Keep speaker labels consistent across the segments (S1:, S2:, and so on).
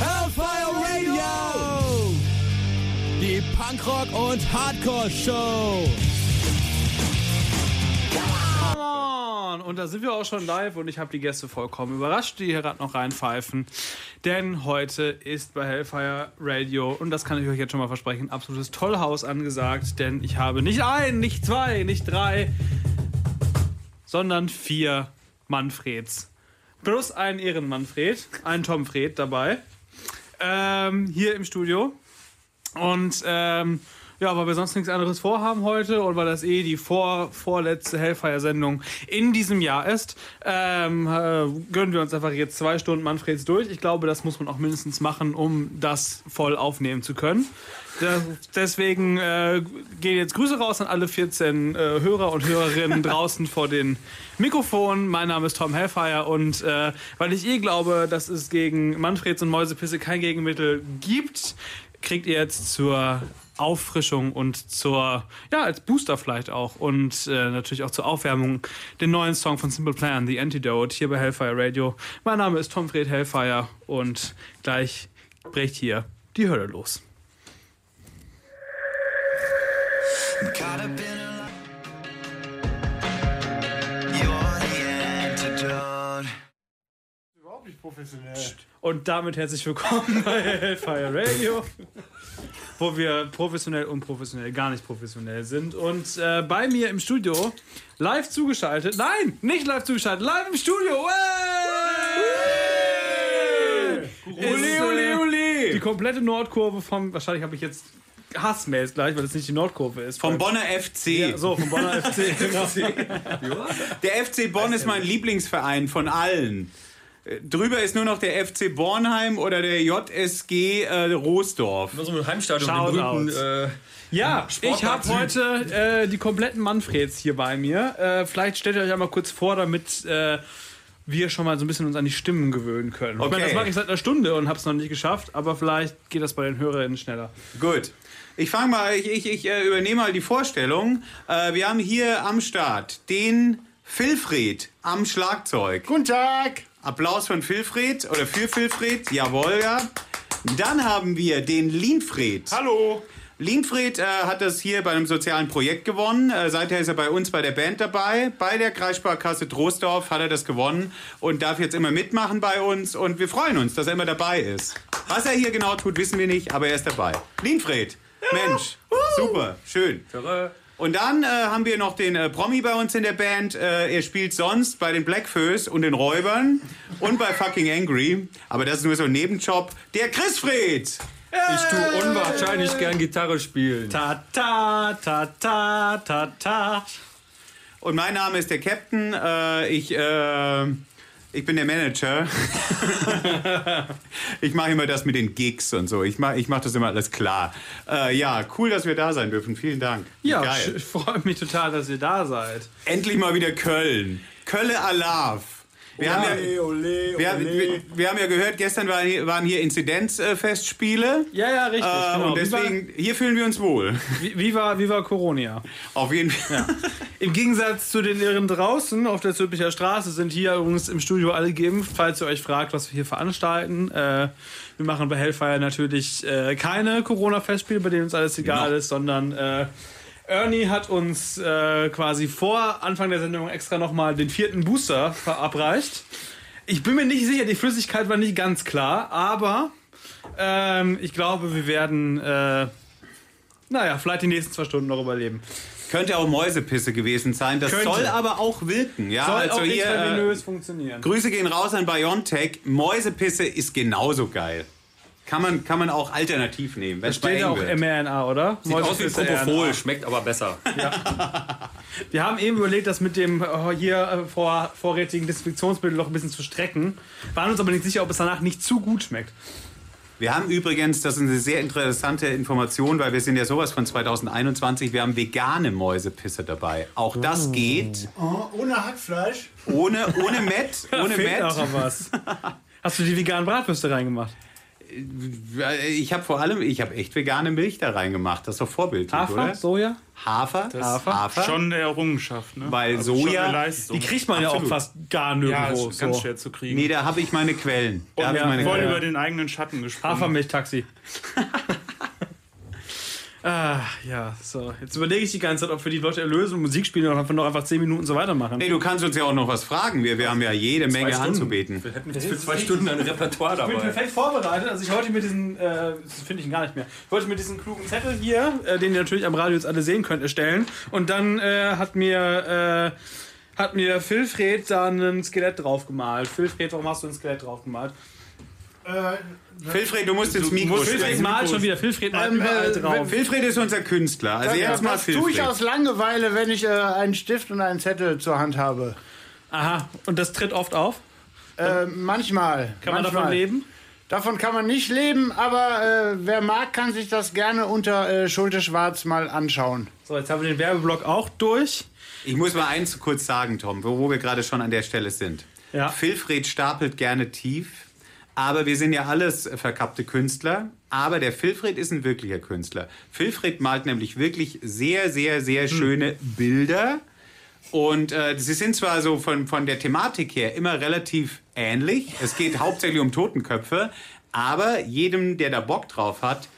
S1: Hellfire Radio! Die Punkrock- und Hardcore-Show!
S2: Come on! Und da sind wir auch schon live und ich habe die Gäste vollkommen überrascht, die hier gerade noch reinpfeifen. Denn heute ist bei Hellfire Radio, und das kann ich euch jetzt schon mal versprechen, absolutes Tollhaus angesagt, denn ich habe nicht ein, nicht zwei, nicht drei, sondern vier Manfreds. Plus einen Ehrenmanfred, einen Tomfred dabei. Ähm, hier im Studio. Und ähm, ja, weil wir sonst nichts anderes vorhaben heute und weil das eh die vor, vorletzte Hellfire-Sendung in diesem Jahr ist, ähm, äh, gönnen wir uns einfach jetzt zwei Stunden Manfreds durch. Ich glaube, das muss man auch mindestens machen, um das voll aufnehmen zu können. Deswegen äh, gehen jetzt Grüße raus an alle 14 äh, Hörer und Hörerinnen draußen vor den Mikrofonen. Mein Name ist Tom Hellfire und äh, weil ich eh glaube, dass es gegen Manfreds und Mäusepisse kein Gegenmittel gibt, kriegt ihr jetzt zur Auffrischung und zur, ja, als Booster vielleicht auch und äh, natürlich auch zur Aufwärmung den neuen Song von Simple Plan, The Antidote, hier bei Hellfire Radio. Mein Name ist Tom Fred Hellfire und gleich bricht hier die Hölle los. Überhaupt nicht professionell. Und damit herzlich willkommen bei Hellfire Radio, wo wir professionell und professionell gar nicht professionell sind. Und äh, bei mir im Studio, live zugeschaltet, nein, nicht live zugeschaltet, live im Studio, hey! Uli, uli, uli! Die komplette Nordkurve vom, wahrscheinlich habe ich jetzt Hassmails gleich, weil es nicht die Nordkurve ist.
S3: Vom Bonner FC.
S2: ja, so, vom Bonner FC. Genau.
S3: Der FC Bonn ist mein Lieblingsverein von allen. Drüber ist nur noch der FC Bornheim oder der JSG äh, Roosdorf.
S4: Nur so ein Heimstadion mit dem berühmten, äh,
S2: Ja, ich habe heute äh, die kompletten Manfreds hier bei mir. Äh, vielleicht stellt ihr euch einmal kurz vor, damit äh, wir schon mal so ein bisschen uns an die Stimmen gewöhnen können. Ich meine, das
S3: Okay.
S2: mache ich seit einer Stunde und habe es noch nicht geschafft, aber vielleicht geht das bei den Hörerinnen schneller.
S3: Gut. Ich fange mal, ich, ich, ich äh, übernehme mal die Vorstellung. Äh, wir haben hier am Start den Filfred am Schlagzeug.
S1: Guten Tag!
S3: Applaus von Filfred oder für Filfred. Jawohl, ja. Dann haben wir den Linfred.
S1: Hallo!
S3: Linfried äh, hat das hier bei einem sozialen Projekt gewonnen. Äh, seither ist er bei uns bei der Band dabei. Bei der Kreissparkasse Troisdorf hat er das gewonnen und darf jetzt immer mitmachen bei uns. Und wir freuen uns, dass er immer dabei ist. Was er hier genau tut, wissen wir nicht, aber er ist dabei. Linfried, Mensch, super, schön. Und dann äh, haben wir noch den äh, Promi bei uns in der Band. Äh, er spielt sonst bei den Blackfoes und den Räubern und bei Fucking Angry. Aber das ist nur so ein Nebenjob. Der Chrisfried!
S4: ich tue unwahrscheinlich gern Gitarre spielen.
S2: Ta ta ta ta ta ta.
S3: Und mein Name ist der Captain. Äh, ich, äh, ich bin der Manager. ich mache immer das mit den Gigs und so. Ich mache ich mach das immer alles klar. Äh, ja, cool, dass wir da sein dürfen. Vielen Dank.
S2: Ja,
S3: Geil.
S2: ich freue mich total, dass ihr da seid.
S3: Endlich mal wieder Köln. Kölle Alav. Wir, haben ja,
S1: ole,
S3: wir, wir, wir haben ja gehört, gestern waren hier, waren hier Inzidenzfestspiele.
S2: Ja, ja, richtig.
S3: Äh,
S2: genau.
S3: und deswegen, hier fühlen wir uns wohl.
S2: Wie, wie, war, wie war Corona?
S3: Auf jeden Fall.
S2: Im Gegensatz zu den Irren draußen auf der Zülpicher Straße sind hier übrigens im Studio alle geimpft, falls ihr euch fragt, was wir hier veranstalten. Äh, wir machen bei Hellfire natürlich äh, keine Corona-Festspiele, bei denen uns alles egal
S3: Noch.
S2: ist, sondern äh, Ernie hat uns äh, quasi vor Anfang der Sendung extra nochmal den vierten Booster verabreicht. Ich bin mir nicht sicher, die Flüssigkeit war nicht ganz klar, aber ähm, ich glaube, wir werden, äh, naja, vielleicht die nächsten zwei Stunden noch überleben.
S3: Könnte auch Mäusepisse gewesen sein. Das
S2: Könnte.
S3: soll aber auch wirken. Ja,
S2: Soll
S3: also
S2: auch
S3: hier, äh,
S2: intravenös funktionieren.
S3: Grüße gehen raus an Biontech. Mäusepisse ist genauso geil. Kann man, kann man auch alternativ nehmen, es
S2: Steht ja auch mRNA, oder?
S4: Sieht aus wie Propofol, schmeckt aber besser.
S2: Wir haben eben überlegt, das mit dem äh, hier äh, vor, vorrätigen Desinfektionsmittel noch ein bisschen zu strecken. Waren uns aber nicht sicher, ob es danach nicht zu gut schmeckt.
S3: Wir haben übrigens, das ist eine sehr interessante Information, weil wir sind ja sowas von 2021, wir haben vegane Mäusepisse dabei. Auch das geht
S1: Oh, ohne Hackfleisch?
S3: ohne, ohne Met, ohne
S2: Fehlt
S3: Met.
S2: auch noch was. Hast du die veganen Bratwürste reingemacht?
S3: Ich habe vor allem, ich habe echt vegane Milch da reingemacht. Das ist doch vorbildlich,
S2: Hafer,
S3: oder?
S2: Soja?
S3: Hafer? Hafer?
S5: Schon eine Errungenschaft, ne?
S3: Weil
S5: Also
S3: Soja-.
S2: Die kriegt man ja auch
S3: Absolut.
S2: fast gar
S5: ja,
S2: nirgendwo.
S5: ist ganz
S2: so.
S5: schwer zu kriegen.
S3: Nee, da habe ich meine Quellen. Da
S5: Und
S3: habe ich
S5: ja,
S3: meine
S5: voll
S3: Quellen.
S5: über den eigenen Schatten gesprungen.
S2: Hafermilch-Taxi. ah, ja, so. Jetzt überlege ich die ganze Zeit, ob wir die Leute erlösen und Musik spielen oder ob wir noch einfach 10 Minuten so weitermachen.
S3: Nee, du kannst uns ja auch noch was fragen. Wir, wir haben ja jede Menge
S4: Stunden.
S3: anzubeten.
S4: Wir hätten jetzt für zwei Stunden ein Repertoire
S2: Ich bin
S4: dabei.
S2: perfekt vorbereitet. Also ich wollte mir diesen, äh, das finde ich gar nicht mehr. Ich wollte mir diesen klugen Zettel hier, äh, den ihr natürlich am Radio jetzt alle sehen könnt, erstellen. Und dann äh, hat mir äh, hat mir Philfred da ein Skelett drauf gemalt. Philfred, warum hast du ein Skelett drauf gemalt?
S3: Wilfried, du musst ins Mikro sprechen.
S2: malt schon wieder. Philfred malt
S1: Ähm,
S2: überall
S1: äh,
S2: drauf.
S3: Wilfried ist unser Künstler. Also jetzt mal
S1: das tue ich aus Langeweile, wenn ich äh, einen Stift und einen Zettel zur Hand habe.
S2: Aha. Und das tritt oft auf?
S1: Äh, manchmal.
S2: Kann man
S1: manchmal.
S2: davon leben?
S1: Davon kann man nicht leben, aber äh, wer mag, kann sich das gerne unter äh, Schulte Schwarz mal anschauen.
S2: So, jetzt haben wir den Werbeblock auch durch.
S3: Ich muss mal eins kurz sagen, Tom, wo wo wir gerade schon an der Stelle sind.
S2: Ja.
S3: Wilfried stapelt gerne tief, aber wir sind ja alles verkappte Künstler. Aber der Wilfried ist ein wirklicher Künstler. Wilfried malt nämlich wirklich sehr, sehr, sehr schöne Bilder. Und äh, sie sind zwar so von, von der Thematik her immer relativ ähnlich. Es geht hauptsächlich um Totenköpfe. Aber jedem, der da Bock drauf hat,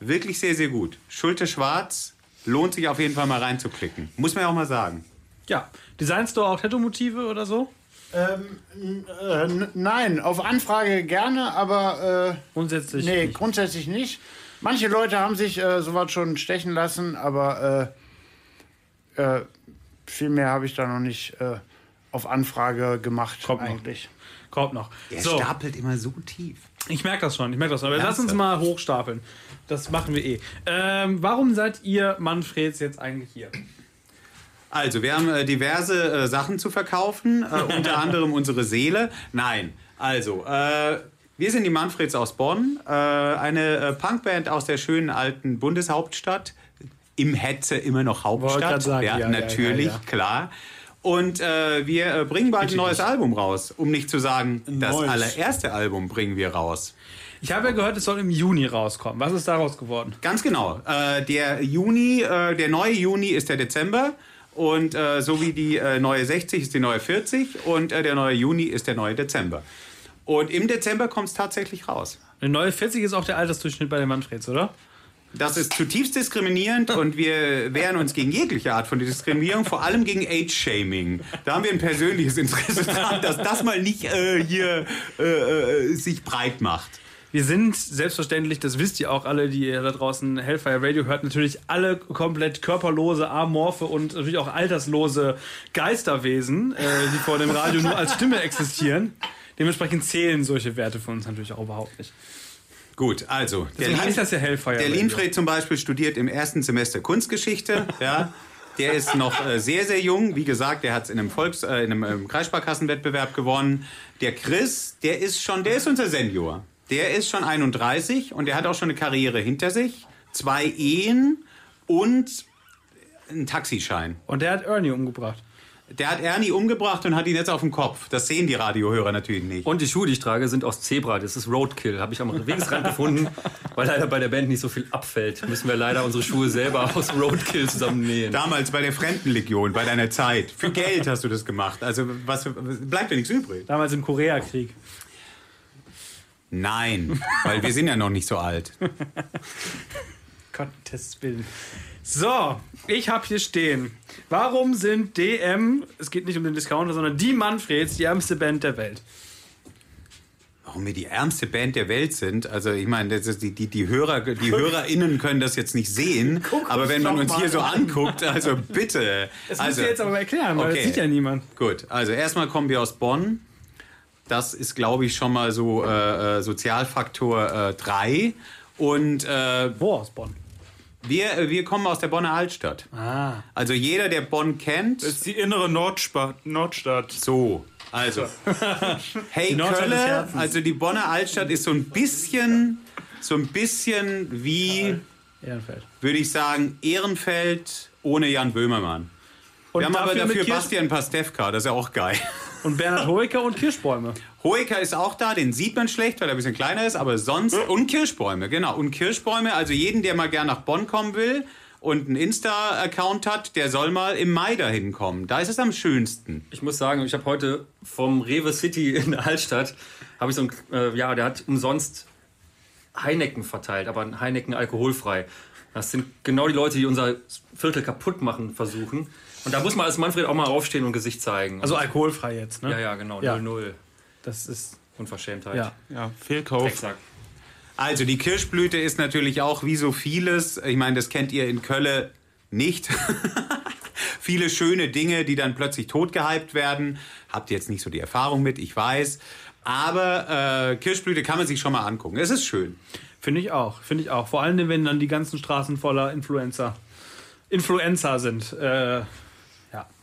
S3: wirklich sehr, sehr gut. Schulte Schwarz lohnt sich auf jeden Fall mal reinzuklicken. Muss man ja auch mal sagen.
S2: Ja. Designst du auch Tattoo-Motive oder so?
S1: Ähm, äh, n- nein, auf Anfrage gerne, aber äh,
S2: Grundsätzlich.
S1: nee,
S2: nicht.
S1: grundsätzlich nicht. Manche Leute haben sich äh, sowas schon stechen lassen, aber äh, äh, viel mehr habe ich da noch nicht äh, auf Anfrage gemacht
S2: Kommt noch.
S1: eigentlich.
S2: Kommt noch.
S3: Er
S2: So,
S3: stapelt immer so tief.
S2: ich merke das schon. Ich merke das schon. Aber lass uns mal hochstapeln. Das machen wir eh. Ähm, warum seid ihr Manfreds jetzt eigentlich hier?
S3: Also, wir haben äh, diverse äh, Sachen zu verkaufen, äh, unter anderem unsere Seele. Nein, also, äh, wir sind die Manfreds aus Bonn, äh, eine äh, Punkband aus der schönen alten Bundeshauptstadt. Im Hetze immer noch Hauptstadt.
S2: sagen,
S3: ja,
S2: ja,
S3: natürlich,
S2: ja, ja.
S3: klar. Und äh, wir äh, bringen bald ein neues Album raus. Um nicht zu sagen, das
S1: neues.
S3: allererste Album bringen wir raus.
S2: Ich habe ja gehört, es soll im Juni rauskommen. Was ist daraus geworden?
S3: Ganz genau. Äh, der Juni, der neue Juni ist der Dezember. Und äh, so wie die äh, neue 60 ist die neue 40 und äh, der neue Juni ist der neue Dezember. Und im Dezember kommt es tatsächlich raus.
S2: Eine neue 40 ist auch der Altersdurchschnitt bei den Manfreds, oder?
S3: Das ist zutiefst diskriminierend und wir wehren uns gegen jegliche Art von Diskriminierung, vor allem gegen Age-Shaming. Da haben wir ein persönliches Interesse daran, dass das mal nicht äh, hier äh, äh, sich breit macht.
S2: Wir sind selbstverständlich, das wisst ihr auch alle, die ihr da draußen Hellfire Radio hört, natürlich alle komplett körperlose, amorphe und natürlich auch alterslose Geisterwesen, äh, die vor dem Radio nur als Stimme existieren. Dementsprechend zählen solche Werte für uns natürlich auch überhaupt nicht.
S3: Gut, also.
S2: Deswegen heißt das ja Hellfire
S3: Der
S2: Radio.
S3: Linfried zum Beispiel studiert im ersten Semester Kunstgeschichte. ja. Der ist noch äh, sehr, sehr jung. Wie gesagt, der hat es in einem Volks-, äh, in einem ähm, Kreissparkassenwettbewerb gewonnen. Der Chris, der ist schon, der ist unser Senior. Der ist schon 31 und der hat auch schon eine Karriere hinter sich. Zwei Ehen und einen Taxischein.
S2: Und der hat Ernie umgebracht.
S3: Der hat Ernie umgebracht und hat ihn jetzt auf dem Kopf. Das sehen die Radiohörer natürlich nicht.
S4: Und die Schuhe, die ich trage, sind aus Zebra. Das ist Roadkill. Habe ich am Wegesrand gefunden. Weil leider bei der Band nicht so viel abfällt, müssen wir leider unsere Schuhe selber aus Roadkill zusammennähen.
S3: Damals bei der Fremdenlegion, bei deiner Zeit. Für Geld hast du das gemacht. Also was, bleibt dir nichts übrig.
S2: Damals im Koreakrieg.
S3: Nein, weil wir sind ja noch nicht so alt.
S2: Gottes Willen. So, ich habe hier stehen. Warum sind DM, es geht nicht um den Discounter, sondern die Manfreds die ärmste Band der Welt?
S3: Warum wir die ärmste Band der Welt sind, also ich meine, die, die, die, Hörer, die HörerInnen können das jetzt nicht sehen, aber wenn man uns hier so
S1: an.
S3: anguckt, also bitte.
S2: Das
S3: also,
S2: müsst ihr jetzt aber erklären, weil
S3: okay.
S2: das sieht ja niemand.
S3: Gut, also erstmal kommen wir aus Bonn. Das ist, glaube ich, schon mal so äh, äh, Sozialfaktor 3. Und äh,
S2: Wo aus Bonn?
S3: wir, wir kommen aus der Bonner Altstadt.
S2: Ah.
S3: Also jeder, der Bonn kennt,
S5: Das ist die innere Nordspa Nordstadt.
S3: So, also. Hey Kölle, also die Bonner Altstadt ist so ein bisschen, so ein bisschen wie,
S2: Ehrenfeld.
S3: würde ich sagen, Ehrenfeld ohne Jan Böhmermann.
S2: Und
S3: Wir haben aber
S2: mit
S3: dafür Bastian Pastewka, das ist ja auch geil.
S2: Und Bernhard Hoeker und Kirschbäume.
S3: Hoeker ist auch da, den sieht man schlecht, weil er ein bisschen kleiner ist, aber sonst. Und Kirschbäume, genau. Und Kirschbäume, also jeden, der mal gern nach Bonn kommen will und einen Insta-Account hat, der soll mal im Mai dahin kommen. Da ist es am schönsten.
S4: Ich muss sagen, ich habe heute vom Rewe City in der Altstadt, habe ich so ein, äh, ja, der hat umsonst Heineken verteilt, aber ein Heineken alkoholfrei. Das sind genau die Leute, die unser Viertel kaputt machen versuchen. Und da muss man als Manfred auch mal aufstehen und Gesicht zeigen.
S2: Also alkoholfrei jetzt, ne?
S4: ja, ja, genau,
S2: Ja.
S4: 0-0.
S2: Das ist.
S4: Unverschämtheit.
S2: Ja.
S5: Ja, Fehlkauf.
S4: Drecksack.
S3: Also die Kirschblüte ist natürlich auch wie so vieles, ich meine, das kennt ihr in Kölle nicht. Viele schöne Dinge, die dann plötzlich totgehypt werden. Habt ihr jetzt nicht so die Erfahrung mit, ich weiß. Aber äh, Kirschblüte kann man sich schon mal angucken. Es ist schön.
S2: Finde ich auch, finde ich auch. Vor allem, wenn dann die ganzen Straßen voller Influencer, Influencer sind. Äh,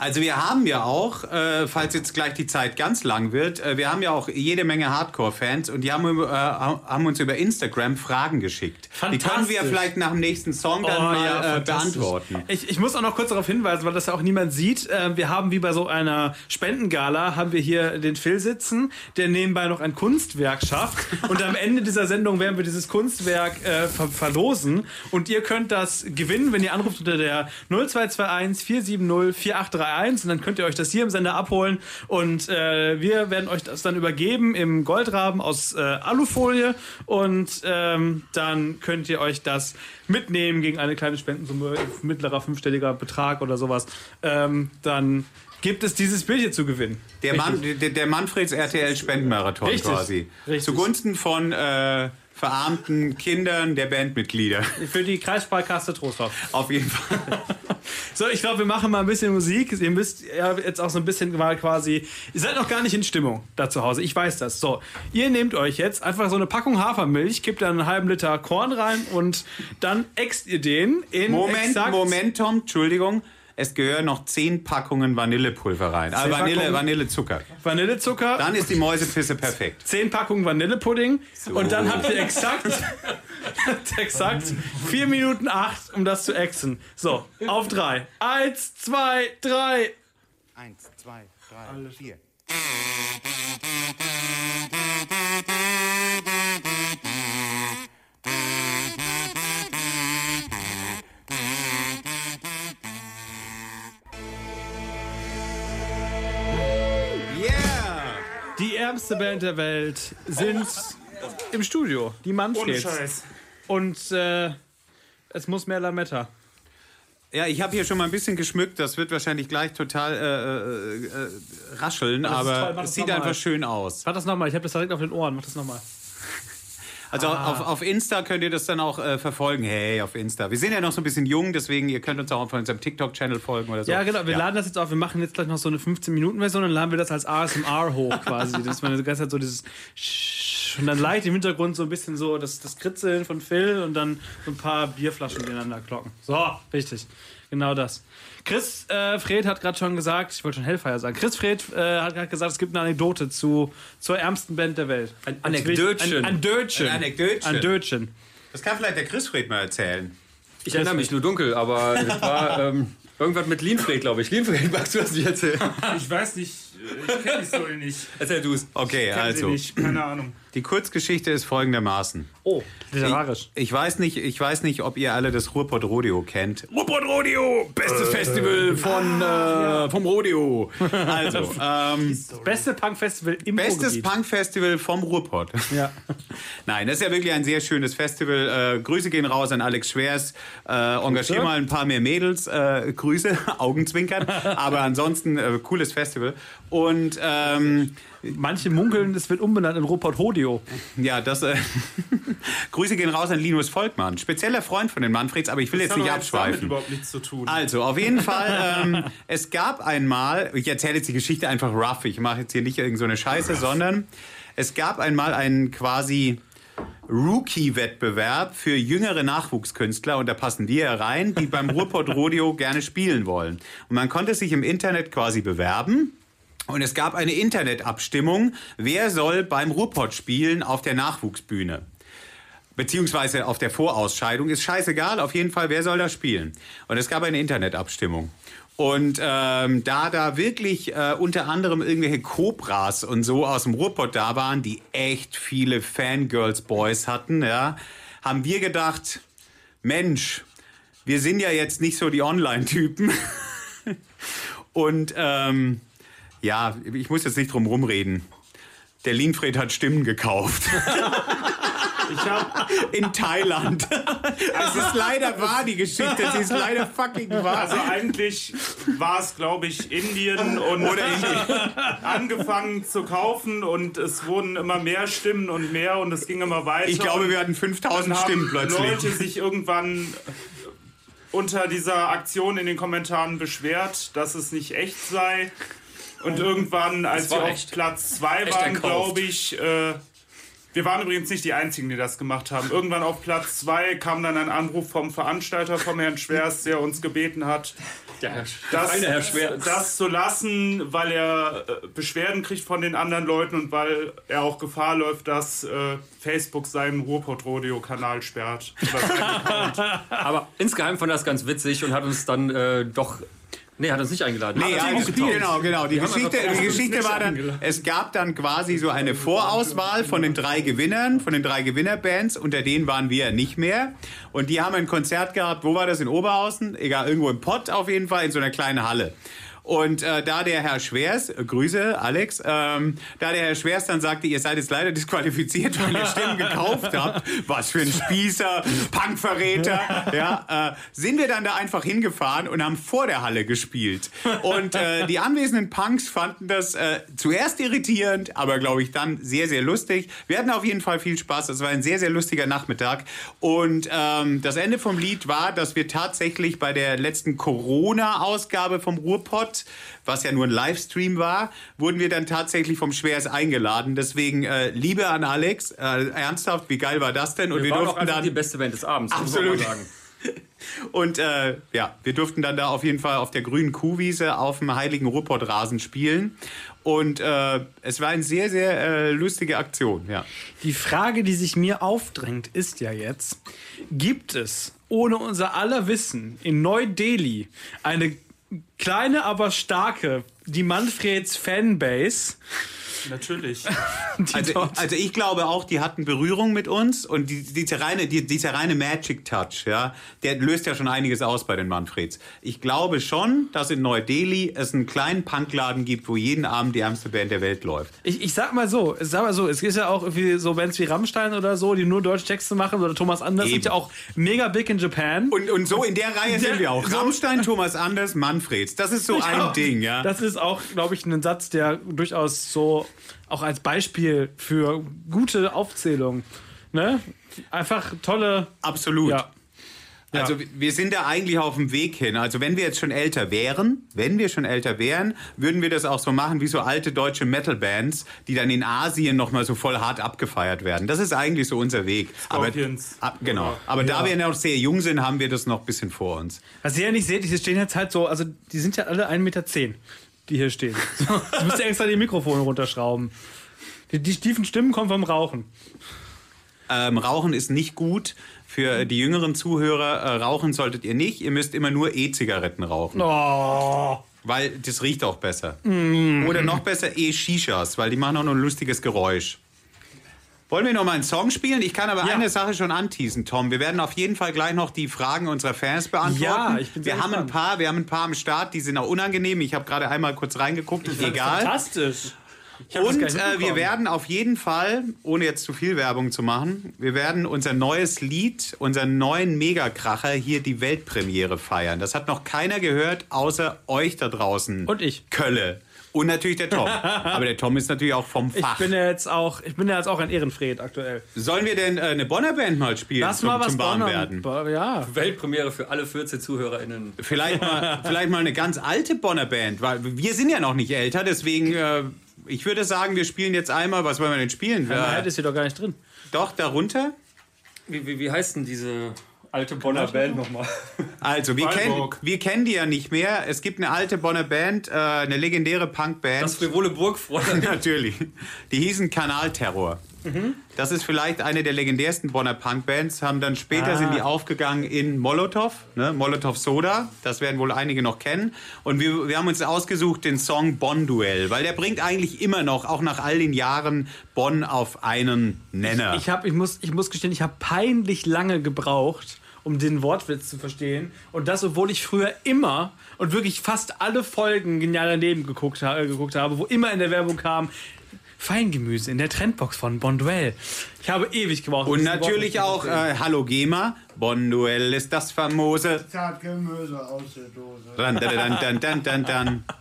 S3: Also wir haben ja auch, äh, falls jetzt gleich die Zeit ganz lang wird, äh, wir haben ja auch jede Menge Hardcore-Fans und die haben, äh, haben uns über Instagram Fragen geschickt. Die können wir vielleicht nach dem nächsten Song dann mal äh,
S2: fantastisch.
S3: beantworten.
S2: Ich, ich muss auch noch kurz darauf hinweisen, weil das ja auch niemand sieht. Äh, wir haben wie bei so einer Spendengala, haben wir hier den Phil sitzen, der nebenbei noch ein Kunstwerk schafft. Und am Ende dieser Sendung werden wir dieses Kunstwerk äh, ver verlosen. Und ihr könnt das gewinnen, wenn ihr anruft unter der 0221 470 4831. Und dann könnt ihr euch das hier im Sender abholen. Und äh, wir werden euch das dann übergeben im Goldrahmen aus äh, Alufolie. Und ähm, dann könnt ihr euch das mitnehmen gegen eine kleine Spendensumme, mittlerer fünfstelliger Betrag oder sowas. Ähm, dann gibt es dieses Bild hier zu gewinnen.
S3: Der, Mann, der, der Manfreds RTL Spendenmarathon
S2: Richtig.
S3: quasi.
S2: Richtig.
S3: Zugunsten von äh, verarmten Kindern der Bandmitglieder.
S2: Für die Kreissparkasse Trostorf.
S3: Auf jeden Fall.
S2: So, ich glaube, wir machen mal ein bisschen Musik. Ihr müsst ja jetzt auch so ein bisschen mal quasi. Ihr seid noch gar nicht in Stimmung da zu Hause. Ich weiß das. So, ihr nehmt euch jetzt einfach so eine Packung Hafermilch, kippt da einen halben Liter Korn rein und dann äxt ihr den in
S3: Moment,
S2: exakt
S3: Moment, Tom, Entschuldigung. Es gehören noch 10 Packungen Vanillepulver rein. Ah,
S2: Zehn
S3: Vanille? Vanillezucker.
S2: Vanillezucker,
S3: Dann ist die Mäusepisse perfekt.
S2: 10 Packungen Vanillepudding und dann habt ihr exakt, exakt 4 Minuten 8, um das zu ächzen. So, auf 3. 1, 2, 3.
S1: Eins, zwei, drei, vier.
S2: Die ärmste Band der Welt sind im Studio. Die Manfreds.
S5: Scheiß.
S2: Und äh, es muss mehr Lametta.
S3: Ja, ich habe hier schon mal ein bisschen geschmückt. Das wird wahrscheinlich gleich total äh, äh, äh, rascheln, aber es sieht einfach schön aus.
S2: Mach das nochmal, ich habe das direkt auf den Ohren. Mach das nochmal.
S3: Also
S2: Ah.
S3: auf, auf Insta könnt ihr das dann auch äh, verfolgen. Hey, auf Insta. Wir sind ja noch so ein bisschen jung, deswegen ihr könnt uns auch auf unserem TikTok-Channel folgen oder so.
S2: Ja, genau. Wir laden das jetzt auf. Wir machen jetzt gleich noch so eine 15-Minuten-Version und laden wir das als ASMR hoch quasi. Dass man die ganze Zeit so dieses Sch- und dann leicht im Hintergrund so ein bisschen so das, das Kritzeln von Phil und dann so ein paar Bierflaschen ineinander klocken. So, richtig. Genau das. Chris äh, Fred hat gerade schon gesagt, ich wollte schon Hellfire sagen. Chris Fred äh, hat gerade gesagt, es gibt eine Anekdote zu, zur ärmsten Band der Welt.
S4: Ein Anekdötchen.
S2: Ein, ein Dötchen.
S3: Ein Anekdötchen.
S2: Ein Dötchen.
S3: Das kann vielleicht der Chris Fred mal erzählen.
S4: Ich erinnere mich nur dunkel, aber es war ähm, irgendwas mit Lienfried, glaube ich. Lienfried, magst du das nicht erzählen?
S5: Ich weiß nicht, ich kenne die Story nicht.
S4: Erzähl du es.
S3: Okay, also.
S5: nicht, keine Ahnung.
S3: Die Kurzgeschichte ist folgendermaßen.
S2: Oh, literarisch.
S3: Ich, ich, weiß nicht, ich weiß nicht, ob ihr alle das Ruhrpott Rodeo kennt. Ruhrpott Rodeo, bestes Festival von, äh, vom Rodeo. Also, ähm,
S2: Das beste Punk-Festival im
S3: bestes
S2: Ruhrgebiet.
S3: Punk-Festival vom Ruhrpott.
S2: Ja.
S3: Nein, das ist ja wirklich ein sehr schönes Festival. Äh, Grüße gehen raus an Alex Schwers. Äh, engagier mal ein paar mehr Mädels. Äh, Grüße, Augenzwinkern. Aber ansonsten äh, cooles Festival. Und ähm,
S2: Manche munkeln, es wird umbenannt in Ruhrpott Hodeo.
S3: ja, das. Äh, Grüße gehen raus an Linus Volkmann. Spezieller Freund von den Manfreds, aber ich will jetzt
S5: Das hat
S3: nicht
S5: jetzt damit
S3: abschweifen.
S5: überhaupt nichts zu tun.
S3: Also, auf jeden Fall, ähm, es gab einmal, ich erzähle jetzt die Geschichte einfach rough, ich mache jetzt hier nicht irgend so eine Scheiße, sondern es gab einmal einen quasi Rookie-Wettbewerb für jüngere Nachwuchskünstler und da passen wir ja rein, die beim Ruhrpott Rodeo gerne spielen wollen. Und man konnte sich im Internet quasi bewerben. Und es gab eine Internetabstimmung, wer soll beim Ruhrpott spielen auf der Nachwuchsbühne. Beziehungsweise auf der Vorausscheidung. Ist scheißegal, auf jeden Fall, wer soll da spielen? Und es gab eine Internetabstimmung. Und ähm, da da wirklich äh, unter anderem irgendwelche Cobras und so aus dem Ruhrpott da waren, die echt viele Fangirls-Boys hatten, ja, haben wir gedacht, Mensch, wir sind ja jetzt nicht so die Online-Typen. Und ähm, ja, ich muss jetzt nicht drum rumreden. Der Linfred hat Stimmen gekauft.
S5: Ich hab,
S3: In Thailand. Es ist leider wahr, die Geschichte. Sie ist leider fucking wahr.
S5: also eigentlich war es, glaube ich, Indien und
S3: Oder Indien.
S5: angefangen zu kaufen und es wurden immer mehr Stimmen und mehr und es ging immer weiter.
S3: Ich glaube, wir hatten
S5: dann
S3: 5000
S5: haben
S3: Stimmen plötzlich.
S5: Leute sich irgendwann unter dieser Aktion in den Kommentaren beschwert, dass es nicht echt sei. Und irgendwann, als wir auf
S4: echt.
S5: Platz 2
S4: Echt
S5: waren, glaube ich, äh, wir waren übrigens nicht die Einzigen, die das gemacht haben. Irgendwann auf Platz 2 kam dann ein Anruf vom Veranstalter, vom Herrn Schwers, der uns gebeten hat,
S4: Herr,
S5: das,
S4: Herr
S5: das zu lassen, weil er äh, Beschwerden kriegt von den anderen Leuten und weil er auch Gefahr läuft, dass äh, Facebook seinen Ruhrpott-Rodeo-Kanal sperrt.
S4: Aber insgeheim fand er das ganz witzig und hat uns dann äh, doch. Nee, hat uns nicht eingeladen.
S3: Nee,
S4: Hat
S3: ja, genau, genau. Die,
S4: haben
S3: Geschichte, die Geschichte war dann, es gab dann quasi so eine Vorauswahl von den drei Gewinnern, von den drei Gewinnerbands, unter denen waren wir nicht mehr. Und die haben ein Konzert gehabt, wo war das, in Oberhausen? Egal, irgendwo im Pott auf jeden Fall, in so einer kleinen Halle. Und äh, da der Herr Schwers, äh, Grüße Alex, ähm, da der Herr Schwers dann sagte, ihr seid jetzt leider disqualifiziert, weil ihr Stimmen gekauft habt, was für ein Spießer, Punkverräter, ja, äh, sind wir dann da einfach hingefahren und haben vor der Halle gespielt. Und äh, die anwesenden Punks fanden das äh, zuerst irritierend, aber glaube ich dann sehr, sehr lustig. Wir hatten auf jeden Fall viel Spaß. Es war ein sehr, sehr lustiger Nachmittag. Und ähm, das Ende vom Lied war, dass wir tatsächlich bei der letzten Corona-Ausgabe vom Ruhrpott, was ja nur ein Livestream war, wurden wir dann tatsächlich vom Schwers eingeladen. Deswegen äh, Liebe an Alex. Äh, ernsthaft, wie geil war das denn? Und wir,
S4: Wir
S3: durften dann
S4: die beste Band des Abends, muss man
S3: Absolut.
S4: mal sagen.
S3: und äh, ja, wir durften dann da auf jeden Fall auf der grünen Kuhwiese auf dem heiligen Ruhrpott-Rasen spielen. Und äh, es war eine sehr, sehr äh, lustige Aktion, ja.
S2: Die Frage, die sich mir aufdrängt, ist ja jetzt: Gibt es ohne unser aller Wissen in Neu-Delhi eine kleine, aber starke, die Manfreds Fanbase?
S5: Natürlich.
S3: Also, also ich glaube auch, die hatten Berührung mit uns und die, dieser, reine, die, dieser reine Magic Touch, ja, der löst ja schon einiges aus bei den Manfreds. Ich glaube schon, dass in Neu-Delhi es einen kleinen Punkladen gibt, wo jeden Abend die ärmste Band der Welt läuft.
S2: Ich, ich sag mal so, ich sag mal so, es gibt ja auch irgendwie so Bands wie Rammstein oder so, die nur deutsche Texte machen oder Thomas Anders
S3: Eben.
S2: sind ja auch mega big in Japan.
S3: Und, und so in der Reihe
S2: Der-
S3: sind wir auch.
S2: so-
S3: Rammstein, Thomas Anders, Manfreds. Das ist so ein
S2: auch.
S3: Ding, ja.
S2: Das ist auch, glaube ich, ein Satz, der durchaus so auch als Beispiel für gute Aufzählung, ne? Einfach tolle,
S3: Absolut.
S2: ja.
S3: Also wir sind da eigentlich auf dem Weg hin. Also wenn wir jetzt schon älter wären, wenn wir schon älter wären, würden wir das auch so machen wie so alte deutsche Metal-Bands, die dann in Asien nochmal so voll hart abgefeiert werden. Das ist eigentlich so unser Weg.
S5: Scorpions.
S3: Aber, ab, genau. Aber da wir noch sehr jung sind, haben wir das noch ein bisschen vor uns.
S2: Was ihr ja nicht seht, die stehen jetzt halt so, also die sind ja alle 1,10 Meter, die hier stehen. Du musst ja extra die Mikrofone runterschrauben. Die, die tiefen Stimmen kommen vom Rauchen.
S3: Ähm, Rauchen ist nicht gut. Für die jüngeren Zuhörer, äh, rauchen solltet ihr nicht. Ihr müsst immer nur E-Zigaretten rauchen.
S2: Oh.
S3: Weil das riecht auch besser. Oder noch besser E-Shishas, weil die machen auch noch ein lustiges Geräusch. Wollen wir noch mal einen Song spielen? Ich kann aber
S2: Ja.
S3: eine Sache schon anteasen, Tom. Wir werden auf jeden Fall gleich noch die Fragen unserer Fans beantworten.
S2: Ja, ich bin sehr
S3: wir haben ein paar, wir haben ein paar am Start, die sind auch unangenehm. Ich habe gerade einmal kurz reingeguckt, egal.
S2: Fantastisch. Ich hab das
S3: Und äh, wir werden auf jeden Fall, ohne jetzt zu viel Werbung zu machen, wir werden unser neues Lied, unseren neuen Megakracher hier die Weltpremiere feiern. Das hat noch keiner gehört, außer euch da draußen.
S2: Und ich.
S3: Kölle. Und natürlich der Tom. Aber der Tom ist natürlich auch vom
S2: Ich
S3: Fach.
S2: bin ja jetzt auch, ich bin ja jetzt auch ein Ehrenfried aktuell.
S3: Sollen wir denn äh, eine Bonner Band mal spielen
S2: Lass
S3: zum,
S2: mal was
S3: zum
S2: Bonner-
S3: Warmwerden?
S2: Bo- Ja.
S4: Weltpremiere für alle 14 ZuhörerInnen.
S3: Vielleicht mal, vielleicht mal eine ganz alte Bonner Band, weil wir sind ja noch nicht älter, deswegen, äh, ich würde sagen, wir spielen jetzt einmal, was wollen wir denn spielen?
S2: Head
S3: Äh,
S2: ist hier doch gar nicht drin.
S3: doch, darunter?
S4: Wie, wie, wie heißt denn diese alte Bonner Band nochmal?
S3: Also, wir kennen, wir kennen die ja nicht mehr. Es gibt eine alte Bonner Band, äh, eine legendäre Punkband.
S4: Das frivole Burgfreunde.
S3: Natürlich. Die hießen Kanalterror. Das ist vielleicht eine der legendärsten Bonner Punkbands. Haben dann später
S2: Ah.
S3: sind die aufgegangen in Molotow, ne? Molotow Soda. Das werden wohl einige noch kennen. Und wir, wir haben uns ausgesucht den Song Bonn Duell, weil der bringt eigentlich immer noch, auch nach all den Jahren, Bonn auf einen Nenner.
S2: Ich, hab, ich, muss, ich muss gestehen, ich habe peinlich lange gebraucht, um den Wortwitz zu verstehen. Und das, obwohl ich früher immer und wirklich fast alle Folgen Genial daneben geguckt, ha- äh, geguckt habe, wo immer in der Werbung kam, Feingemüse in der Trendbox von Bonduell. Ich habe ewig gebraucht.
S3: Und natürlich auch äh, Hallo Gema. Bonn Duell ist das famose.
S1: Zartgemüse aus der Dose.
S3: Dann, dann, dann, dann, dann, dann.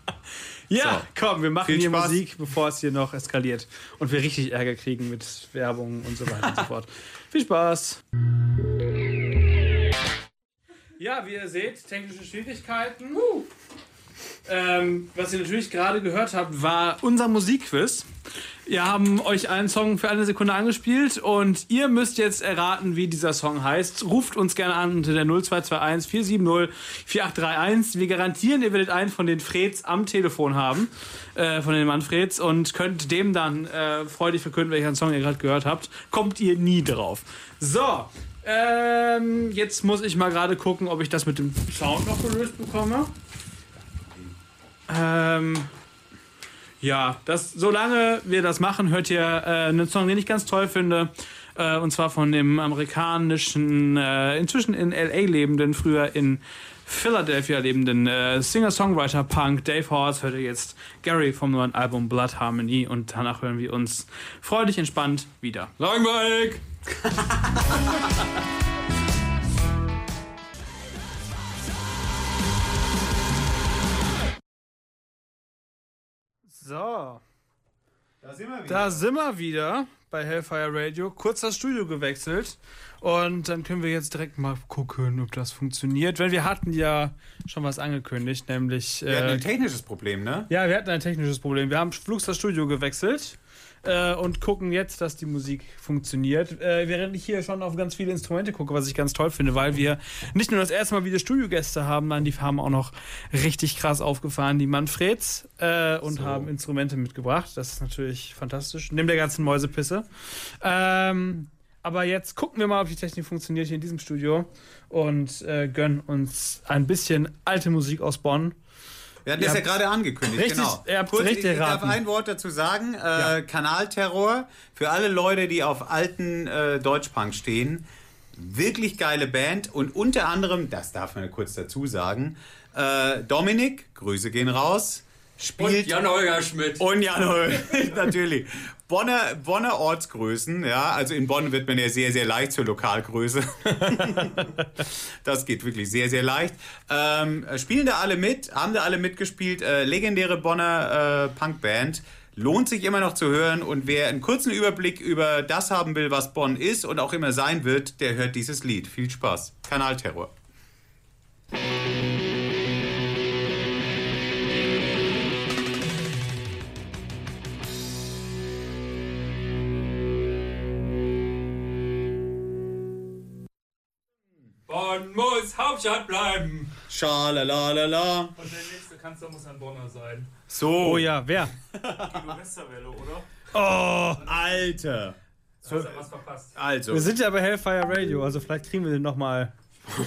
S2: Ja,
S3: So.
S2: komm, wir machen
S3: Viel
S2: hier
S3: Spaß.
S2: Musik, bevor es hier noch eskaliert. Und wir richtig Ärger kriegen mit Werbung und so weiter und so fort. Viel Spaß. Ja, wie ihr seht, technische Schwierigkeiten. Ähm, was ihr natürlich gerade gehört habt, war unser Musikquiz. Wir haben euch einen Song für eine Sekunde angespielt und ihr müsst jetzt erraten, wie dieser Song heißt. Ruft uns gerne an unter der 0221 470 4831. Wir garantieren, ihr werdet einen von den Freds am Telefon haben, äh, von den Manfreds und könnt dem dann äh, freudig verkünden, welchen Song ihr gerade gehört habt. Kommt ihr nie drauf. So, ähm, jetzt muss ich mal gerade gucken, ob ich das mit dem Sound noch gelöst bekomme. Ähm, ja, das, solange wir das machen, hört ihr äh, einen Song, den ich ganz toll finde. Äh, und zwar von dem amerikanischen, äh, inzwischen in L.A. lebenden, früher in Philadelphia lebenden äh, Singer-Songwriter-Punk Dave Horse. Hört ihr jetzt Gary vom neuen Album Blood Harmony. Und danach hören wir uns freudig entspannt wieder.
S4: Langweilig!
S2: So.
S3: Da sind wir wieder.
S2: Da sind wir wieder bei Hellfire Radio. Kurz das Studio gewechselt. Und dann können wir jetzt direkt mal gucken, ob das funktioniert. Weil wir hatten ja schon was angekündigt, nämlich.
S3: Wir hatten
S2: Äh,
S3: ein technisches Problem, ne?
S2: ja, wir hatten ein technisches Problem. Wir haben flugs das Studio gewechselt äh, und gucken jetzt, dass die Musik funktioniert. Äh, während ich hier schon auf ganz viele Instrumente gucke, was ich ganz toll finde, weil wir nicht nur das erste Mal wieder Studiogäste haben, nein, die haben auch noch richtig krass aufgefahren, die Manfreds, äh, und haben Instrumente mitgebracht. Das ist natürlich fantastisch. Neben der ganzen Mäusepisse. Ähm, aber jetzt gucken wir mal, ob die Technik funktioniert hier in diesem Studio und äh, gönnen uns ein bisschen alte Musik aus Bonn.
S3: Wir hatten
S2: Ihr
S3: das ja gerade angekündigt.
S2: Richtig,
S3: genau.
S2: ihr habt
S3: Kurz,
S2: richtig
S3: ich darf ein Wort dazu sagen. Äh, Kanalterror für alle Leute, die auf alten äh, Deutschpunk stehen. Wirklich geile Band und unter anderem, das darf man kurz dazu sagen, äh, Dominik, Grüße gehen raus,
S4: Und
S3: spielt
S4: Jan-Holger Schmidt.
S3: und Jan Höll, natürlich. Bonner, Bonner Ortsgrößen, ja, also in Bonn wird man ja sehr, sehr leicht zur Lokalgröße. das geht wirklich sehr, sehr leicht. Ähm, spielen da alle mit, haben da alle mitgespielt. Äh, legendäre Bonner äh, Punkband. Lohnt sich immer noch zu hören und wer einen kurzen Überblick über das haben will, was Bonn ist und auch immer sein wird, der hört dieses Lied. Viel Spaß. Kanalterror.
S4: Bonn Hauptstadt bleiben.
S3: Schalalalala.
S5: Und der nächste Kanzler muss ein Bonner sein.
S3: So.
S2: Oh ja, wer?
S5: Guido Westerwelle, oder?
S2: Oh,
S3: Alter.
S5: Hast du was verpasst?
S3: Also.
S2: wir sind ja bei Hellfire Radio, also vielleicht kriegen wir den nochmal.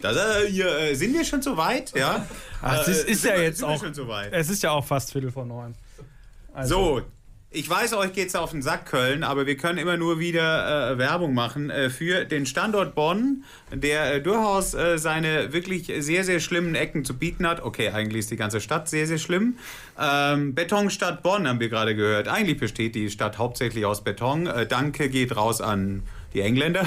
S3: Das, äh, hier, äh, sind wir schon so weit? Ja.
S2: Ach, das ist,
S3: Äh,
S2: ist
S3: sind
S2: ja
S3: wir-
S2: jetzt
S3: sind wir
S2: auch.
S3: schon so weit.
S2: Es ist ja auch fast Viertel vor neun. Also,
S3: So, ich weiß, euch geht's auf den Sack Köln, aber wir können immer nur wieder äh, Werbung machen äh, für den Standort Bonn, der äh, durchaus äh, seine wirklich sehr, sehr schlimmen Ecken zu bieten hat. Okay, eigentlich ist die ganze Stadt sehr, sehr schlimm. Ähm, Betonstadt Bonn haben wir gerade gehört. Eigentlich besteht die Stadt hauptsächlich aus Beton. Äh, Danke geht raus an die Engländer,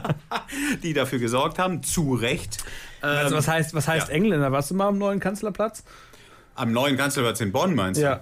S3: die dafür gesorgt haben. Zu Recht.
S2: also was heißt, was heißt
S3: ja.
S2: Engländer? Warst du mal am neuen Kanzlerplatz?
S3: Am neuen Kanzlerplatz in Bonn meinst du?
S2: Ja.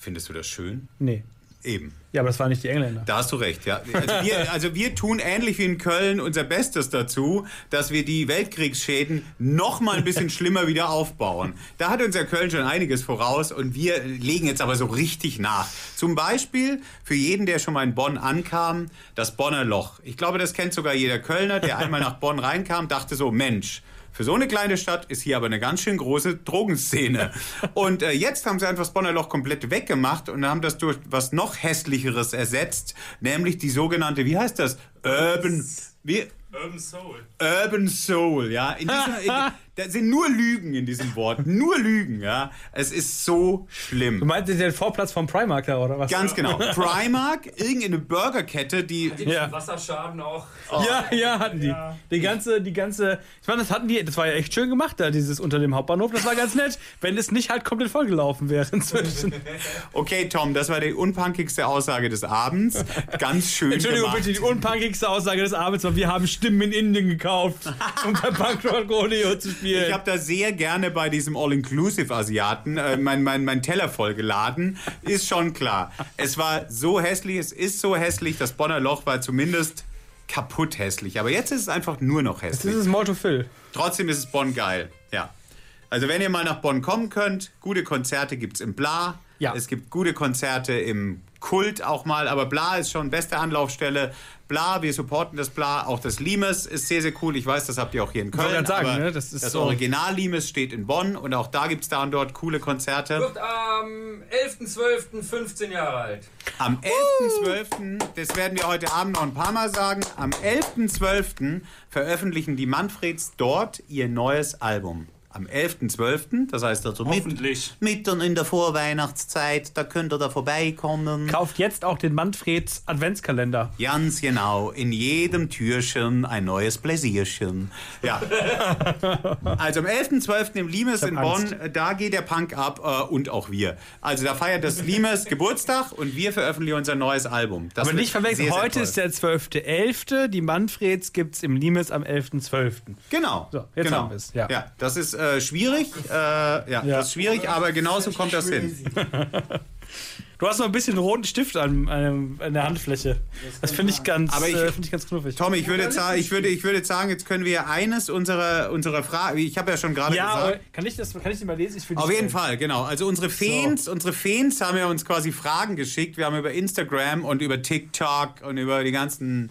S3: Findest du das schön?
S2: Nee.
S3: Eben.
S2: Ja, aber das waren nicht die Engländer.
S3: Da hast du recht, ja. Also wir, also wir tun ähnlich wie in Köln unser Bestes dazu, dass wir die Weltkriegsschäden noch mal ein bisschen schlimmer wieder aufbauen. Da hat unser Köln schon einiges voraus und wir legen jetzt aber so richtig nach. Zum Beispiel für jeden, der schon mal in Bonn ankam, das Bonner Loch. Ich glaube, das kennt sogar jeder Kölner, der einmal nach Bonn reinkam, dachte so, Mensch, Für so eine kleine Stadt ist hier aber eine ganz schön große Drogenszene. Und äh, jetzt haben sie einfach das Bonner Loch komplett weggemacht und haben das durch was noch hässlicheres ersetzt, nämlich die sogenannte, wie heißt das? Urban, wie,
S5: Urban Soul.
S3: Urban Soul, ja. In diesem, in, da sind nur Lügen in diesem Wort. Nur Lügen, ja. Es ist so schlimm.
S2: Du meinst den Vorplatz vom Primark da, oder was?
S3: Ganz genau. Primark, irgendeine Burgerkette, die.
S2: Ja.
S4: Wasserschaden auch.
S2: Ja, ja, hatten die. Die ganze, die ganze. Ich meine, das hatten die, das war ja echt schön gemacht da, dieses unter dem Hauptbahnhof. Das war ganz nett, wenn es nicht halt komplett vollgelaufen wäre inzwischen.
S3: Okay, Tom, das war die unpunkigste Aussage des Abends. Ganz schön.
S2: Entschuldigung,
S3: gemacht.
S2: bitte, die unpunkigste Aussage des Abends war, wir haben Stimmen in Indien gekauft, um bei Punkrock Rodeo zu spielen.
S3: Ich habe da sehr gerne bei diesem All-Inclusive-Asiaten äh, mein, mein, mein Teller vollgeladen. Ist schon klar. Es war so hässlich, es ist so hässlich. Das Bonner Loch war zumindest kaputt hässlich. Aber jetzt ist es einfach nur noch
S2: das
S3: hässlich.
S2: ist das Motto Phil.
S3: Trotzdem ist es Bonn geil. Ja. Also wenn ihr mal nach Bonn kommen könnt, gute Konzerte gibt's im Bla.
S2: Ja.
S3: Es gibt gute Konzerte im Kult auch mal, aber Bla ist schon beste Anlaufstelle. Bla, wir supporten das Bla. Auch das Limes ist sehr, sehr cool. Ich weiß, das habt ihr auch hier in Köln.
S2: gerade sagen,
S3: aber
S2: ne, das ist
S3: das
S2: so-
S3: Original Limes steht in Bonn und auch da gibt's da und dort coole Konzerte.
S4: Wird am 11.12. 15 Jahre alt.
S3: Am 11.12., das werden wir heute Abend noch ein paar Mal sagen, am 11.12. veröffentlichen die Manfreds dort ihr neues Album. Am 11.12., das heißt also mit, mitten in der Vorweihnachtszeit, da könnt ihr da vorbeikommen.
S2: Kauft jetzt auch den Manfreds Adventskalender.
S3: Ganz genau, in jedem Türchen ein neues Bläsierchen. Ja. Also am 11.12. im Limes in Bonn,
S2: Angst.
S3: äh, da geht der Punk ab äh, und auch wir. Also da feiert das Limes Geburtstag und wir veröffentlichen unser neues Album. Das
S2: Aber nicht verwechseln, heute ist der 12.11., die Manfreds gibt's im Limes am 11.12.
S3: Genau.
S2: So, jetzt
S3: genau.
S2: haben wir's, ja.
S3: ja, das ist äh, schwierig. Äh, ja, das ist schwierig, aber genauso kommt das hin.
S2: Du hast noch ein bisschen roten Stift an, an, an der Handfläche. Das finde ich ganz,
S3: Aber ich-
S2: äh, finde ich ganz knuffig.
S3: Tom, ich würde, sagen, ich, würde, ich würde jetzt sagen, jetzt können wir eines unserer, unserer Fragen, ich habe ja schon gerade
S2: ja, aber
S3: gesagt.
S2: kann ich das, kann ich mal lesen? Ich
S3: Auf jeden. Fall, genau. Also unsere Fans, unsere Fans haben ja uns quasi Fragen geschickt. Wir haben über Instagram und über TikTok und über die ganzen.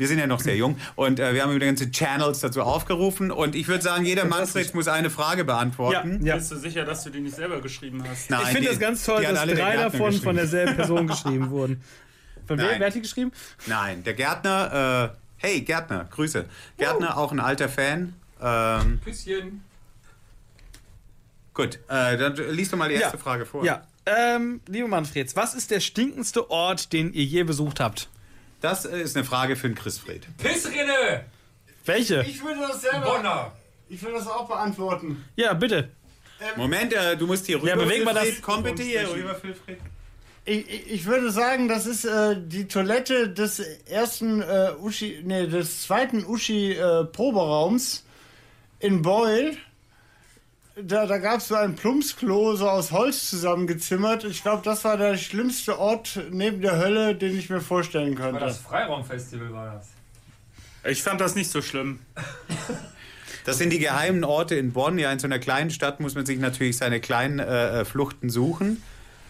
S3: Wir sind ja noch sehr jung und äh, wir haben über die ganzen Channels dazu aufgerufen. Und ich würde sagen, jeder Manfred muss eine Frage
S2: Ja,
S3: beantworten.
S2: ja.
S5: Bist du sicher, dass du die nicht selber geschrieben hast?
S3: Nein,
S2: Ich finde das ganz toll, dass drei davon von derselben Person geschrieben wurden. Von wem?
S3: Nein.
S2: Wer hat die geschrieben?
S3: Nein, der Gärtner, äh, hey Gärtner, Grüße. Gärtner, auch ein alter Fan. Ähm,
S4: Küsschen.
S3: gut, äh, dann liest du mal die erste Frage vor.
S2: Ja. Ähm, liebe Manfreds, was ist der stinkendste Ort, den ihr je besucht habt?
S3: Das ist eine Frage für den Chrisfried.
S4: Pissrinne!
S2: Welche?
S1: Ich würde das selber.
S4: Bonner!
S1: Ich will das auch beantworten.
S2: Ja, bitte.
S3: Moment, äh, du musst hier rüber.
S2: Ja, bewegen wir das-.
S3: Komm bitte hier rüber, Wilfried.
S1: Ich, ich ich würde sagen, das ist äh, die Toilette des ersten äh, Uschi, nee, des zweiten Uschi äh, Proberaums in Beul. Da, da gab es so ein Plumpsklo, so aus Holz zusammengezimmert. Ich glaube, das war der schlimmste Ort neben der Hölle, den ich mir vorstellen
S4: War
S1: könnte.
S4: das Freiraumfestival war das.
S5: Ich fand das nicht so schlimm.
S3: Das sind die geheimen Orte in Bonn. Ja, in so einer kleinen Stadt muss man sich natürlich seine kleinen äh, äh, Fluchten suchen.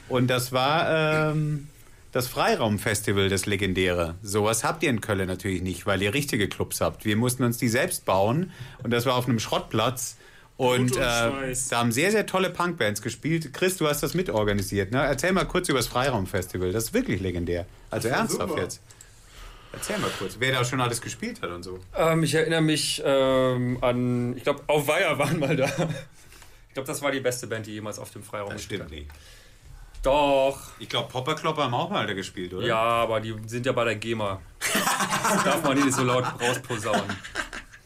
S3: Und das war ähm, das Freiraumfestival, das legendäre. Sowas habt ihr in Köln natürlich nicht, weil ihr richtige Clubs habt. Wir mussten uns die selbst bauen und das war auf einem Schrottplatz. Und äh, da haben sehr, sehr tolle Punkbands gespielt. Chris, du hast das mitorganisiert. Ne? Erzähl mal kurz über das Freiraumfestival. Das ist wirklich legendär. Also ernsthaft
S1: super.
S3: jetzt. Erzähl mal kurz, wer da schon alles gespielt hat und so.
S4: Ähm, ich erinnere mich ähm, an, ich glaube, auf Weiher waren mal da. Ich glaube, das war die beste Band, die jemals auf dem Freiraum
S3: Das
S4: gespielt
S3: stimmt nicht.
S4: Doch.
S3: Ich glaube, Popperklopper haben auch mal da gespielt, oder?
S4: Ja, aber die sind ja bei der GEMA. Darf man nicht so laut rausposaunen.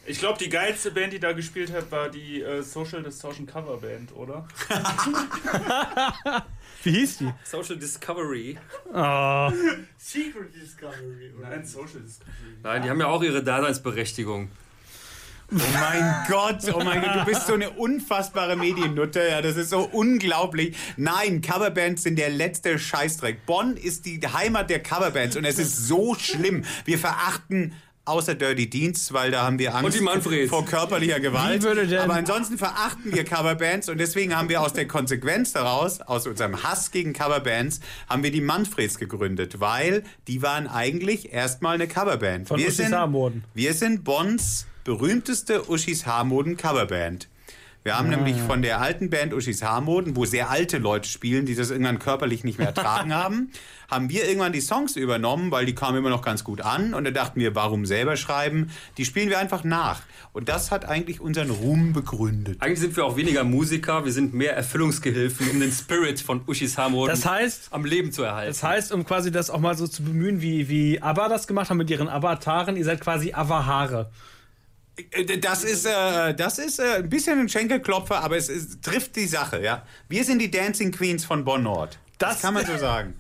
S5: Ich glaube, die geilste Band, die da gespielt hat, war die äh, Social Distortion Cover Band, oder?
S2: Wie hieß die?
S4: Social Discovery.
S2: Oh,
S1: Secret Discovery.
S5: Nein, Social Discovery.
S4: Nein, die haben ja auch ihre Daseinsberechtigung.
S3: Oh mein Gott, oh mein Gott, du bist so eine unfassbare Mediennutte, ja, das ist so unglaublich. Nein, Coverbands sind der letzte Scheißdreck. Bonn ist die Heimat der Coverbands und es ist so schlimm. Wir verachten außer Dirty Deeds, weil da haben wir Angst vor körperlicher Gewalt.
S2: Wie würde denn-
S3: Aber ansonsten verachten wir Coverbands und deswegen haben wir aus der Konsequenz daraus, aus unserem Hass gegen Coverbands, haben wir die Manfreds gegründet, weil die waren eigentlich erstmal eine Coverband.
S2: Von
S3: wir
S2: Uschi
S3: sind, wir sind Bonns berühmteste Uschis Haarmoden Coverband. Wir haben nämlich von der alten Band Uschis Haarmoden, wo sehr alte Leute spielen, die das irgendwann körperlich nicht mehr ertragen haben, haben wir irgendwann die Songs übernommen, weil die kamen immer noch ganz gut an. Und da dachten wir, warum selber schreiben? Die spielen wir einfach nach. Und das hat eigentlich unseren Ruhm begründet.
S4: Eigentlich sind wir auch weniger Musiker, wir sind mehr Erfüllungsgehilfen, um den Spirit von Uschis Harmon
S2: Das heißt,
S4: am Leben zu erhalten.
S2: das heißt, um quasi das auch mal so zu bemühen, wie, wie ABBA das gemacht haben mit ihren Avataren, ihr seid quasi Avahare.
S3: Äh, Das ist, äh, das ist äh, ein bisschen ein Schenkelklopfer, aber es, es trifft die Sache, ja. Wir sind die Dancing Queens von Bonn Nord. Das,
S2: Das-
S3: kann man so sagen.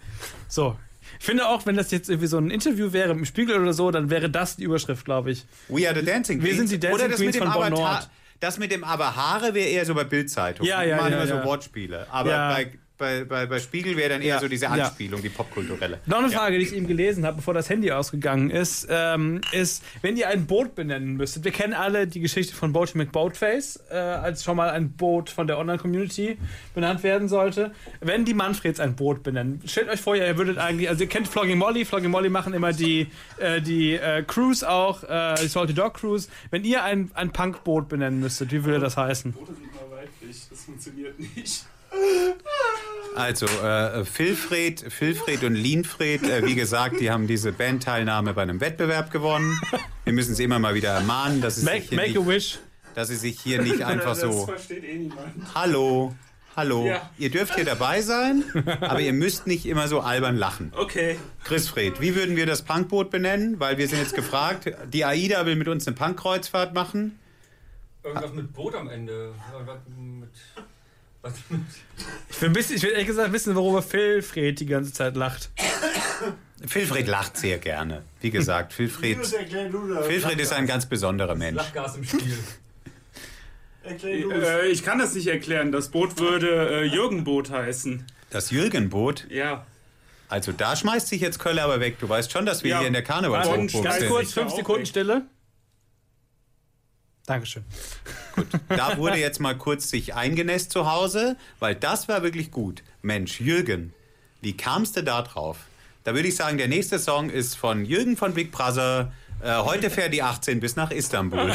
S2: So. Ich finde auch, wenn das jetzt irgendwie so ein Interview wäre im Spiegel oder so, dann wäre das die Überschrift, glaube ich.
S3: We are the Dancing
S2: Wir
S3: Queens.
S2: sind die Dancing
S3: Oder das
S2: Queens
S3: mit dem
S2: von Bonn. Nord.
S3: Das mit dem aber Haare wäre eher so bei Bildzeitung.
S2: Ja,
S3: Die
S2: ja,
S3: machen
S2: ja,
S3: immer
S2: ja.
S3: so Wortspiele. Aber
S2: Ja.
S3: bei, bei, bei, bei Spiegel wäre dann eher
S2: Ja,
S3: so diese
S2: ja.
S3: Anspielung, die popkulturelle.
S2: Noch eine
S3: Ja.
S2: Frage, die ich eben gelesen habe, bevor das Handy ausgegangen ist, ähm, ist, wenn ihr ein Boot benennen müsstet. Wir kennen alle die Geschichte von Boaty McBoatface, äh, als schon mal ein Boot von der Online-Community benannt werden sollte. Wenn die Manfreds ein Boot benennen, stellt euch vor, ihr würdet eigentlich, also ihr kennt Flogging Molly, Flogging Molly machen immer die, äh, die äh, Cruise auch, äh, die Salty Dog Cruise. Wenn ihr ein, ein Punkboot benennen müsstet, wie würde das heißen?
S5: Boote sind mal weiblich, das funktioniert nicht.
S3: Also, äh, Philfred, Philfred und Lienfred, äh, wie gesagt, die haben diese Bandteilnahme bei einem Wettbewerb gewonnen. Wir müssen sie immer mal wieder ermahnen, dass, sie sich
S2: Make,
S3: hier
S2: make a
S3: nicht,
S2: wish.
S3: dass sie sich hier nicht einfach
S5: das
S3: so...
S5: versteht eh niemand.
S3: Hallo, hallo.
S5: Ja.
S3: Ihr dürft hier dabei sein, aber ihr müsst nicht immer so albern lachen.
S5: Okay.
S3: Chris Fred, wie würden wir das Punkboot benennen? Weil wir sind jetzt gefragt, die AIDA will mit uns eine Punkkreuzfahrt machen.
S4: Irgendwas mit Boot am Ende. Was mit, was mit
S2: Ich will, ein bisschen, ich will ehrlich gesagt wissen, worüber Phil Fred die ganze Zeit lacht.
S3: Philfred lacht sehr gerne. Wie gesagt, Philfred. Philfred ist ein ganz besonderer Mensch.
S4: Lachgas im Spiel.
S1: Erklär du
S5: Äh, ich kann das nicht erklären. Das Boot würde äh, Jürgen-Boot heißen.
S3: Das Jürgenboot,
S5: Ja.
S3: also da schmeißt sich jetzt Kölle aber weg. Du weißt schon, dass wir
S5: Ja.
S3: hier in der Karnevalshochburg
S5: Ganz
S2: Ganz
S3: sind.
S2: kurz, fünf Sekunden. Stille. Dankeschön.
S3: Da wurde jetzt mal kurz sich eingenässt zu Hause, weil das war wirklich gut. Mensch, Jürgen, wie kamst du da drauf? Da würde ich sagen, der nächste Song ist von Jürgen von Big Brother. Äh, heute fährt die 18 bis nach Istanbul.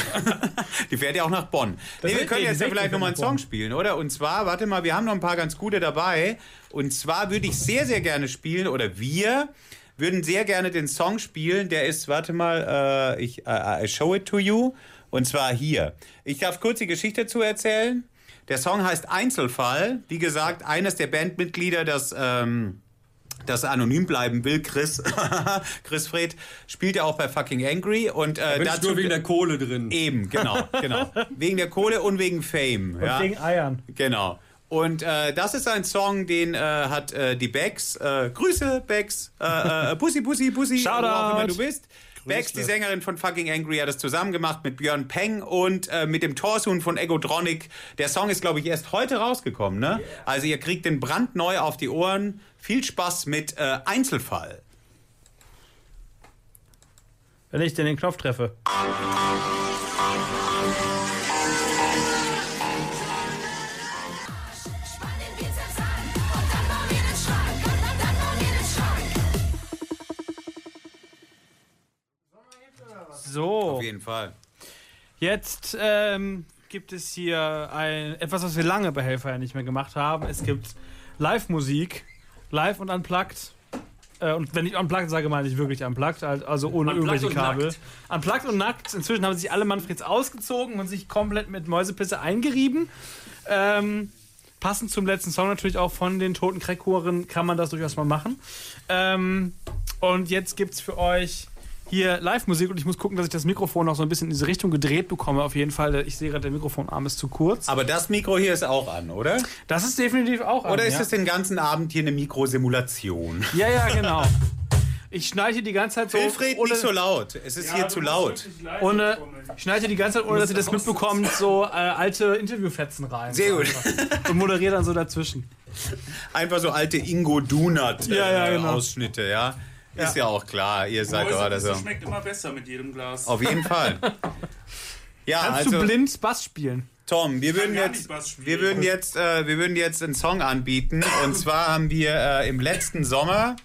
S3: die fährt ja auch nach Bonn. Nee, wir können jetzt ja vielleicht
S2: 16
S3: nochmal einen. Song spielen, oder? Und zwar, warte mal, wir haben noch ein paar ganz gute dabei. Und zwar würde ich sehr, sehr gerne spielen, oder wir würden sehr gerne den Song spielen. Der ist, warte mal, äh, ich äh, I show it to you. Und zwar hier. Ich darf kurz die Geschichte zu erzählen. Der Song heißt Einzelfall. Wie gesagt, eines der Bandmitglieder, das, ähm, das anonym bleiben will, Chris, Chris Fred, spielt ja auch bei Fucking Angry. Und äh,
S4: ich
S3: dazu
S4: nur wegen der Kohle drin.
S3: eben, genau, genau. wegen der Kohle und wegen Fame.
S2: Und
S3: ja.
S2: wegen Eiern.
S3: Genau. Und äh, das ist ein Song, den äh, hat äh, die Becks. Äh, Grüße, Becks. Äh, äh, Pussy, Pussy, Pussy.
S2: Shoutout.
S3: Wo auch immer du bist. Becks, die Sängerin von Fucking Angry, hat es zusammen gemacht mit Björn Peng und äh, mit dem Torsun von Egotronic. Der Song ist, glaube ich, erst heute rausgekommen. Ne? Also ihr kriegt den brandneu auf die Ohren. Viel Spaß mit äh, Einzelfall.
S2: Wenn ich denn den Knopf treffe. So.
S3: Auf jeden Fall.
S2: Jetzt ähm, gibt es hier ein, etwas, was wir lange bei Hellfire nicht mehr gemacht haben. Es gibt Live-Musik, live und unplugged. Äh, und wenn ich unplugged sage, meine ich wirklich unplugged, also ohne
S4: Unplugged
S2: irgendwelche Kabel.
S4: nackt.
S2: Unplugged und nackt. Inzwischen haben sich alle Manfreds ausgezogen und sich komplett mit Mäusepisse eingerieben. Ähm, passend zum letzten Song natürlich auch von den Toten Crackhuren kann man das durchaus mal machen. Ähm, und jetzt gibt's für euch hier Live-Musik und ich muss gucken, dass ich das Mikrofon noch so ein bisschen in diese Richtung gedreht bekomme. Auf jeden Fall, ich sehe gerade, der Mikrofonarm ist zu kurz.
S3: Aber das Mikro hier ist auch an, oder?
S2: Das ist definitiv auch an,
S3: Oder ist
S2: ja.
S3: es den ganzen Abend hier eine Mikrosimulation?
S2: Ja, ja, genau. Ich schneide hier die ganze Zeit so.
S3: Wilfried,
S2: ohne,
S3: nicht so laut. Es ist hier zu laut.
S2: ohne, ich schneide hier die ganze Zeit, ohne dass ihr das mitbekommt, so äh, alte Interviewfetzen rein.
S3: Sehr
S2: so
S3: gut.
S2: einfach. Und moderiere dann so dazwischen.
S3: Einfach so alte Ingo Dunat äh,
S2: Ja, ja, genau.
S3: Ausschnitte, ja. Ist ja. auch klar, ihr seid
S5: Mäuse,
S3: gerade
S5: das
S3: so.
S5: schmeckt immer besser mit jedem Glas.
S3: Auf jeden Fall. Ja,
S2: Kannst
S3: also
S2: du blind Bass spielen?
S3: Tom, wir würden jetzt, wir würden jetzt, äh, wir würden jetzt einen Song anbieten. Und zwar haben wir äh, im letzten Sommer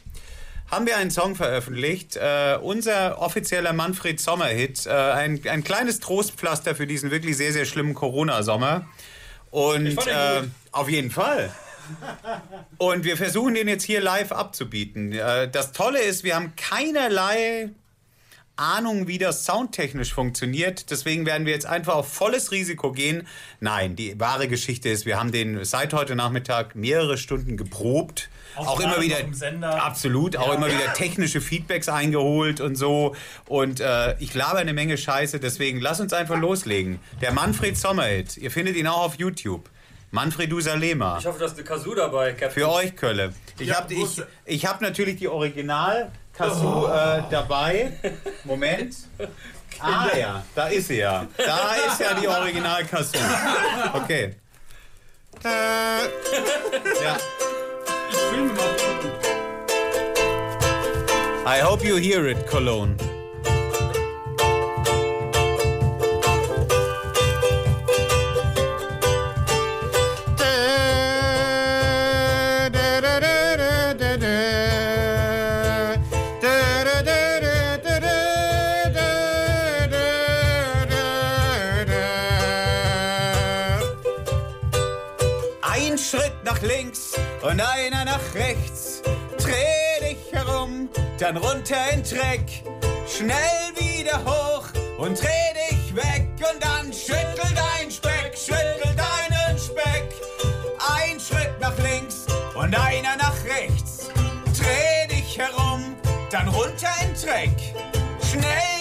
S3: haben wir einen Song veröffentlicht. Äh, unser offizieller Manfred Sommer-Hit. Äh, ein, ein kleines Trostpflaster für diesen wirklich sehr, sehr schlimmen Corona-Sommer. Und äh, auf jeden Fall. Und wir versuchen den jetzt hier live abzubieten. Äh, Das Tolle ist, wir haben keinerlei Ahnung, wie das soundtechnisch funktioniert. Deswegen werden wir jetzt einfach auf volles Risiko gehen. Nein, die wahre Geschichte ist, wir haben den seit heute Nachmittag mehrere Stunden geprobt. Auch, immer
S6: gerade
S3: wieder absolut, auch immer wieder technische Feedbacks eingeholt und so. Und äh, ich laber eine Menge Scheiße, deswegen lass uns einfach loslegen. Der Manfred Sommerhit, ihr findet ihn auch auf YouTube. Manfred Salema.
S4: Ich hoffe, du hast eine Kazoo dabei, Captain.
S3: Für euch, Kölle. Ich
S5: Ja,
S3: habe ich, ich hab natürlich die Original Kazoo äh, dabei. Moment. Ah ja, da ist sie ja. Da ist ja die Original Kazoo. Okay. Äh, ja. I hope you hear it, Cologne. Und einer nach rechts. Dreh dich herum, dann runter in Dreck. Schnell wieder hoch und dreh dich weg und dann schüttel dein Speck, schüttel deinen Speck. Ein Schritt nach links und einer nach rechts. Dreh dich herum, dann runter in Dreck. Schnell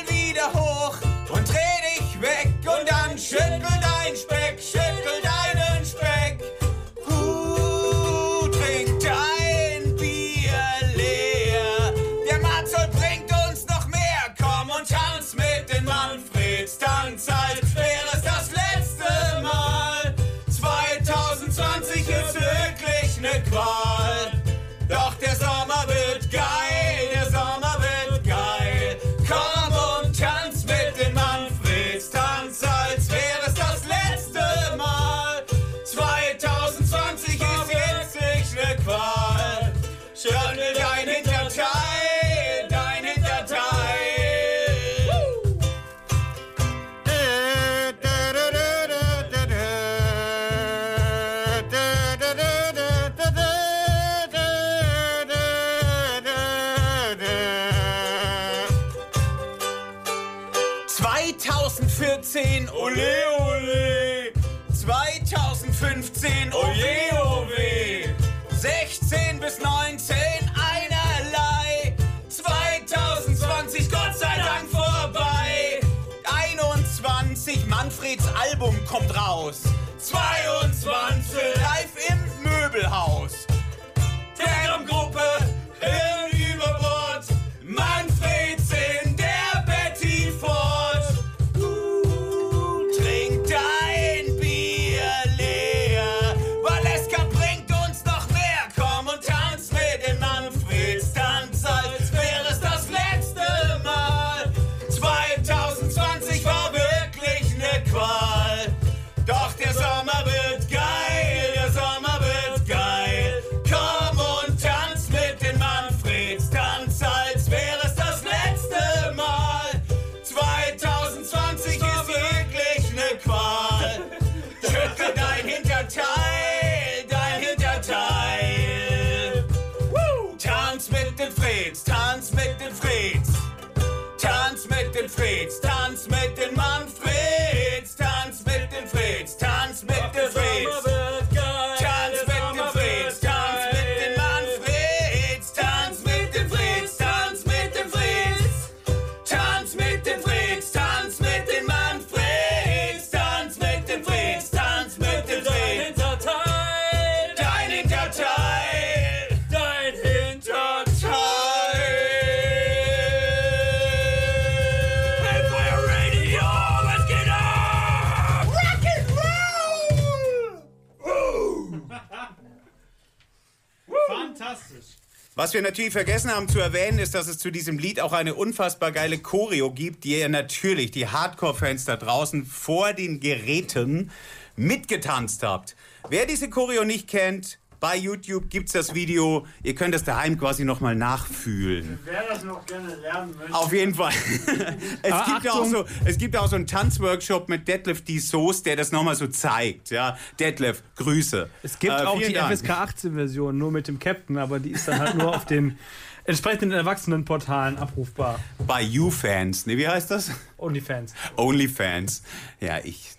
S3: Was wir natürlich vergessen haben zu erwähnen, ist, dass es zu diesem Lied auch eine unfassbar geile Choreo gibt, die ihr natürlich, die Hardcore-Fans da draußen, vor den Geräten mitgetanzt habt. Wer diese Choreo nicht kennt, Bei YouTube gibt es das Video. Ihr könnt es daheim quasi nochmal nachfühlen.
S1: Wer das noch gerne lernen möchte.
S3: Auf jeden Fall. es,
S2: Aber
S3: gibt auch so, es gibt auch so einen Tanzworkshop mit Detlef D. Soos, der das nochmal so zeigt. Ja, Detlef, Grüße.
S2: Es gibt
S3: Äh,
S2: auch die
S3: Dank.
S2: FSK 18 Version, nur mit dem Captain, aber die ist dann halt nur auf den entsprechenden Erwachsenenportalen abrufbar.
S3: Bei YouFans. Nee, wie heißt das?
S2: OnlyFans.
S3: OnlyFans. Ja, ich,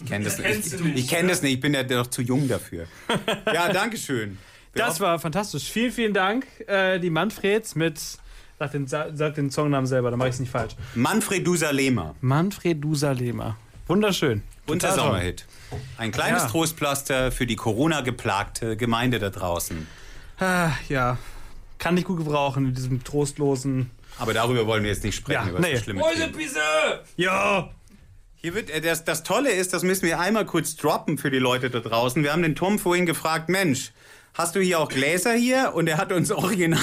S3: ich kenne das nicht, Ich kenne das nicht. Ich bin ja doch zu jung dafür. Ja, danke schön.
S2: Das war fantastisch. Vielen, vielen Dank. Äh, die Manfreds mit. Sag den, sa- sag den Songnamen selber, dann mache ich es nicht falsch.
S3: Manfred Dusalema.
S2: Manfred Dusalema. Wunderschön.
S3: Unser. Sommerhit. Ein kleines
S2: Ja.
S3: Trostpflaster für die Corona-geplagte Gemeinde da draußen.
S2: Ah, ja. Kann ich gut gebrauchen in diesem trostlosen.
S3: Aber darüber wollen wir jetzt nicht sprechen.
S2: Ja,
S3: über
S2: nee.
S3: schlimme.
S2: Ja!
S3: Hier wird, äh, das, das Tolle ist, das müssen wir einmal kurz droppen für die Leute da draußen. Wir haben den Tom vorhin gefragt, Mensch, hast du hier auch Gläser hier? Und er hat uns original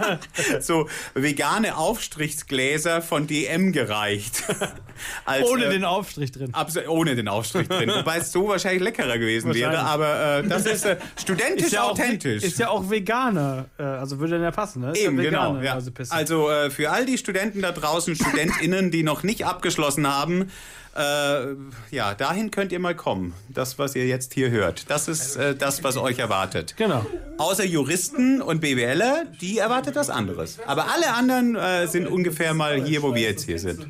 S3: so vegane Aufstrichsgläser von DM gereicht. Als,
S2: Ohne
S3: äh,
S2: den Aufstrich drin.
S3: Ohne den Aufstrich drin. Wobei es so wahrscheinlich leckerer gewesen wäre.
S2: Wahrscheinlich.
S3: Aber äh, das ist äh, studentisch
S2: auch,
S3: authentisch.
S2: ist ja auch Veganer. Äh, also würde dann ja passen, ne? Ist
S3: Eben,
S2: ja
S3: genau. Ja. Also äh, für all die Studenten da draußen, StudentInnen, die noch nicht abgeschlossen haben, äh, ja, dahin könnt ihr mal kommen. Das, was ihr jetzt hier hört. Das ist äh, das, was euch erwartet.
S2: Genau.
S3: Außer Juristen und BWLer, die erwartet was anderes. Aber alle anderen äh, sind ungefähr mal hier, wo wir jetzt hier sind.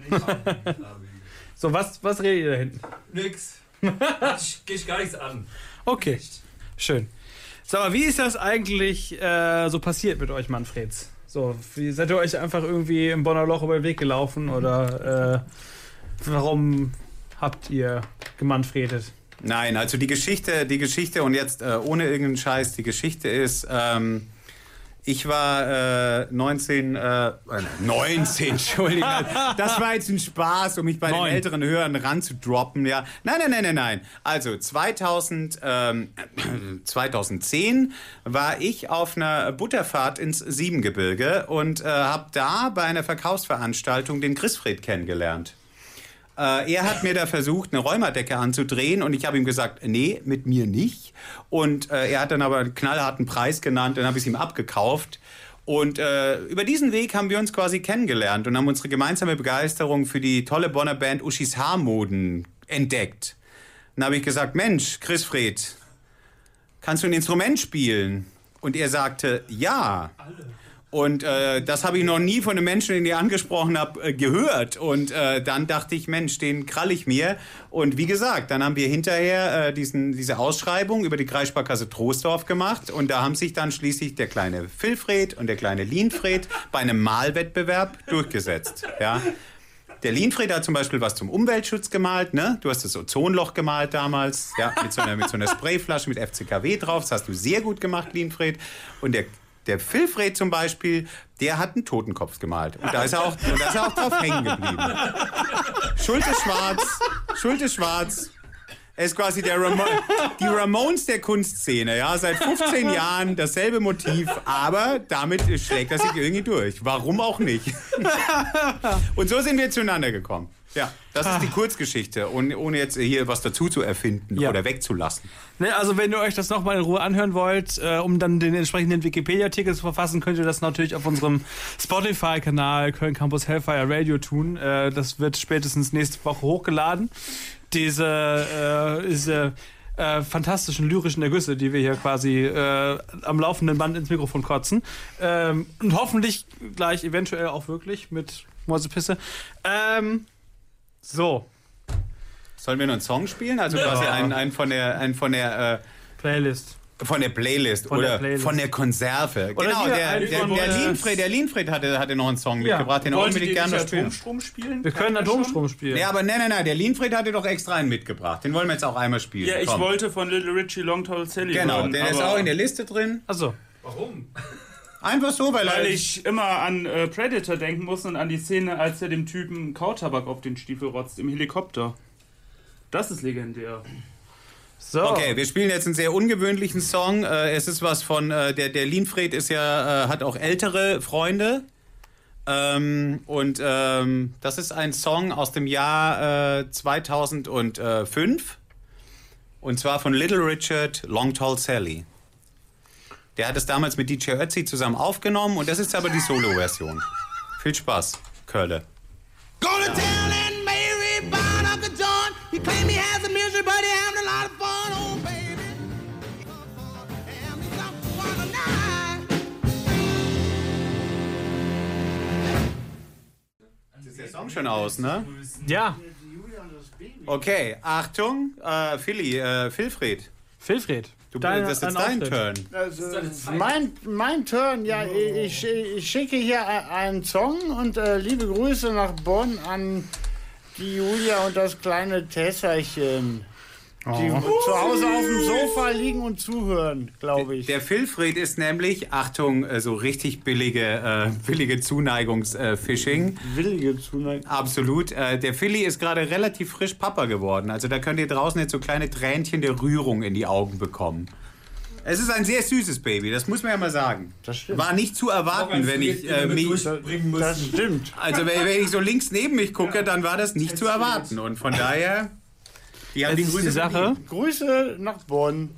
S2: So, was, was redet ihr da hinten?
S4: Nix. Ich geh ich gar nichts an.
S2: Okay, schön. Sag mal, wie ist das eigentlich äh, so passiert mit euch, Manfreds? So, wie, seid ihr euch einfach irgendwie im Bonner Loch über den Weg gelaufen oder äh, warum habt ihr gemanfredet?
S3: Nein, also die Geschichte, die Geschichte und jetzt äh, ohne irgendeinen Scheiß, die Geschichte ist, ähm, ich war äh, 19, äh, 19, Entschuldigung, das war jetzt ein Spaß, um mich bei
S2: Neun.
S3: den älteren Hörern ranzudroppen, ja. Nein, nein, nein, nein, nein. Also 2000, ähm, 2010 war ich auf einer Butterfahrt ins Siebengebirge und äh, habe da bei einer Verkaufsveranstaltung den Chrisfred kennengelernt. Äh, er hat mir da versucht, eine Räumerdecke anzudrehen und ich habe ihm gesagt, nee, mit mir nicht. Und äh, er hat dann aber einen knallharten Preis genannt, dann habe ich es ihm abgekauft. Und äh, über diesen Weg haben wir uns quasi kennengelernt und haben unsere gemeinsame Begeisterung für die tolle Bonner Band Uschis Haarmoden entdeckt. Dann habe ich gesagt, Mensch, Chris Fred, kannst du ein Instrument spielen? Und er sagte, ja. Und äh, das habe ich noch nie von einem Menschen, den ich angesprochen habe, äh, gehört. Und äh, dann dachte ich, Mensch, den krall ich mir. Und wie gesagt, dann haben wir hinterher äh, diesen, diese Ausschreibung über die Kreissparkasse Troisdorf gemacht. Und da haben sich dann schließlich der kleine Philfred und der kleine Lienfred bei einem Malwettbewerb durchgesetzt. Ja. Der Lienfried hat zum Beispiel was zum Umweltschutz gemalt, ne? Du hast das Ozonloch gemalt damals, ja, mit so einer, mit so einer Sprayflasche mit FCKW drauf. Das hast du sehr gut gemacht, Lienfried. Und der, der Philfred zum Beispiel, der hat einen Totenkopf gemalt. Und da ist er auch, und da ist er auch drauf hängen geblieben. Schulter schwarz, Schulter schwarz. Er ist quasi der Ramo die Ramones der Kunstszene, ja, seit 15 Jahren dasselbe Motiv, aber damit schlägt er sich irgendwie durch. Warum auch nicht? Und so sind wir zueinander gekommen. Ja, das ist die Kurzgeschichte, und ohne jetzt hier was dazu zu erfinden
S2: Ja.
S3: oder wegzulassen.
S2: Ne, also wenn ihr euch das nochmal in Ruhe anhören wollt, äh, um dann den entsprechenden Wikipedia-Artikel zu verfassen, könnt ihr das natürlich auf unserem Spotify-Kanal Köln Campus Hellfire Radio tun. Äh, das wird spätestens nächste Woche hochgeladen. Diese, äh, diese äh, fantastischen lyrischen Ergüsse, die wir hier quasi äh, am laufenden Band ins Mikrofon kotzen. Ähm, und hoffentlich gleich eventuell auch wirklich mit Mäusepisse. Ähm, so,
S3: Sollen wir noch einen Song spielen? Also quasi einen, einen von der, einen von der,
S2: Playlist.
S3: äh, von der Playlist
S2: Von
S3: oder
S2: der Playlist.
S3: von der Konserve.
S2: Oder
S3: genau, der, der, der,
S2: der-
S3: Lienfried, der Lienfried hatte, hatte noch einen Song
S2: Ja.
S3: mitgebracht, den er
S5: Wolltet
S3: unbedingt gerne spielen.
S5: Atomstrom spielen?
S2: Wir können Atomstrom spielen.
S3: Ja, aber nein, nein, nein, der Lienfried hatte doch extra einen mitgebracht. Den wollen wir jetzt auch einmal spielen.
S5: Ja, ich
S3: Komm.
S5: wollte von Little Richie Long Tall Sally
S3: Genau,
S5: hören,
S3: der ist auch in der Liste drin.
S2: Achso.
S4: Warum?
S3: Einfach so, weil,
S5: Weil ich immer an äh, Predator denken muss und an die Szene, als er dem Typen Kautabak auf den Stiefel rotzt im Helikopter. Das ist legendär.
S2: So.
S3: Okay, wir spielen jetzt einen sehr ungewöhnlichen Song. Äh, es ist was von, äh, der, der Lienfried ist ja, äh, hat auch ältere Freunde. Ähm, und ähm, das ist ein Song aus dem Jahr äh, 2005. Und zwar von Little Richard, Long Tall Sally. Der hat es damals mit DJ Ötzi zusammen aufgenommen und das ist aber die Solo-Version. Viel Spaß, Kölle.
S6: Gonna tell Aunt Mary about Uncle John. He claimed he has a misery, but he having a lot of fun. Oh, baby.
S3: Ist der Song schon aus, ne?
S2: Ja,
S3: Okay, Achtung, äh, Philly, äh, Philfried.
S2: Wilfried.
S3: Du,
S2: dein-
S3: das ist jetzt dein
S2: Auftritt.
S3: Turn.
S1: Also, mein, mein Turn, ja, ich, ich schicke hier einen Song und äh, liebe Grüße nach Bonn an die Julia und das kleine Die zu Hause auf dem Sofa liegen und zuhören, glaube ich.
S3: Der Philfried ist nämlich, Achtung, äh, so richtig billige, äh, billige Zuneigungs-Phishing.
S1: Willige Zuneigung.
S3: Absolut. Äh, der Philly ist gerade relativ frisch Papa geworden. Also da könnt ihr draußen jetzt so kleine Tränchen der Rührung in die Augen bekommen. Es ist ein sehr süßes Baby, das muss man ja mal sagen.
S1: Das stimmt.
S3: War nicht zu erwarten, wenn ich äh, mich,
S1: Das stimmt.
S3: also wenn, wenn ich so links neben mich gucke, dann war das nicht zu erwarten. Und von daher, die
S2: Das
S3: die
S2: ist
S3: Grüße
S2: die Sache.
S3: verdient.
S1: Grüße nach Bonn.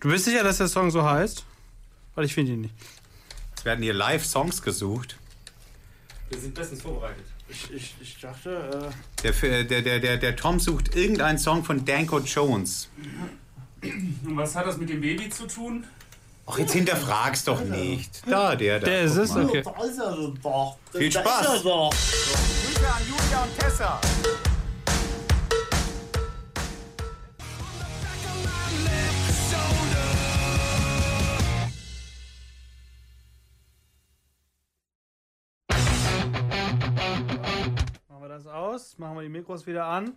S2: Du bist sicher, dass der Song so heißt? Weil ich finde ihn nicht.
S3: Es werden hier live Songs gesucht.
S4: Wir sind bestens vorbereitet.
S1: Ich, ich, ich dachte, äh,
S3: Der, der, der, der, der Tom sucht irgendeinen Song von Danko Jones.
S5: Und was hat das mit dem Baby zu tun?
S3: Ach, jetzt hinterfrag's doch nicht. Da, der da.
S2: Der ist es, okay.
S1: doch.
S3: Viel Spaß. Grüße an Julia und Tessa.
S2: Aus, machen wir die Mikros wieder an.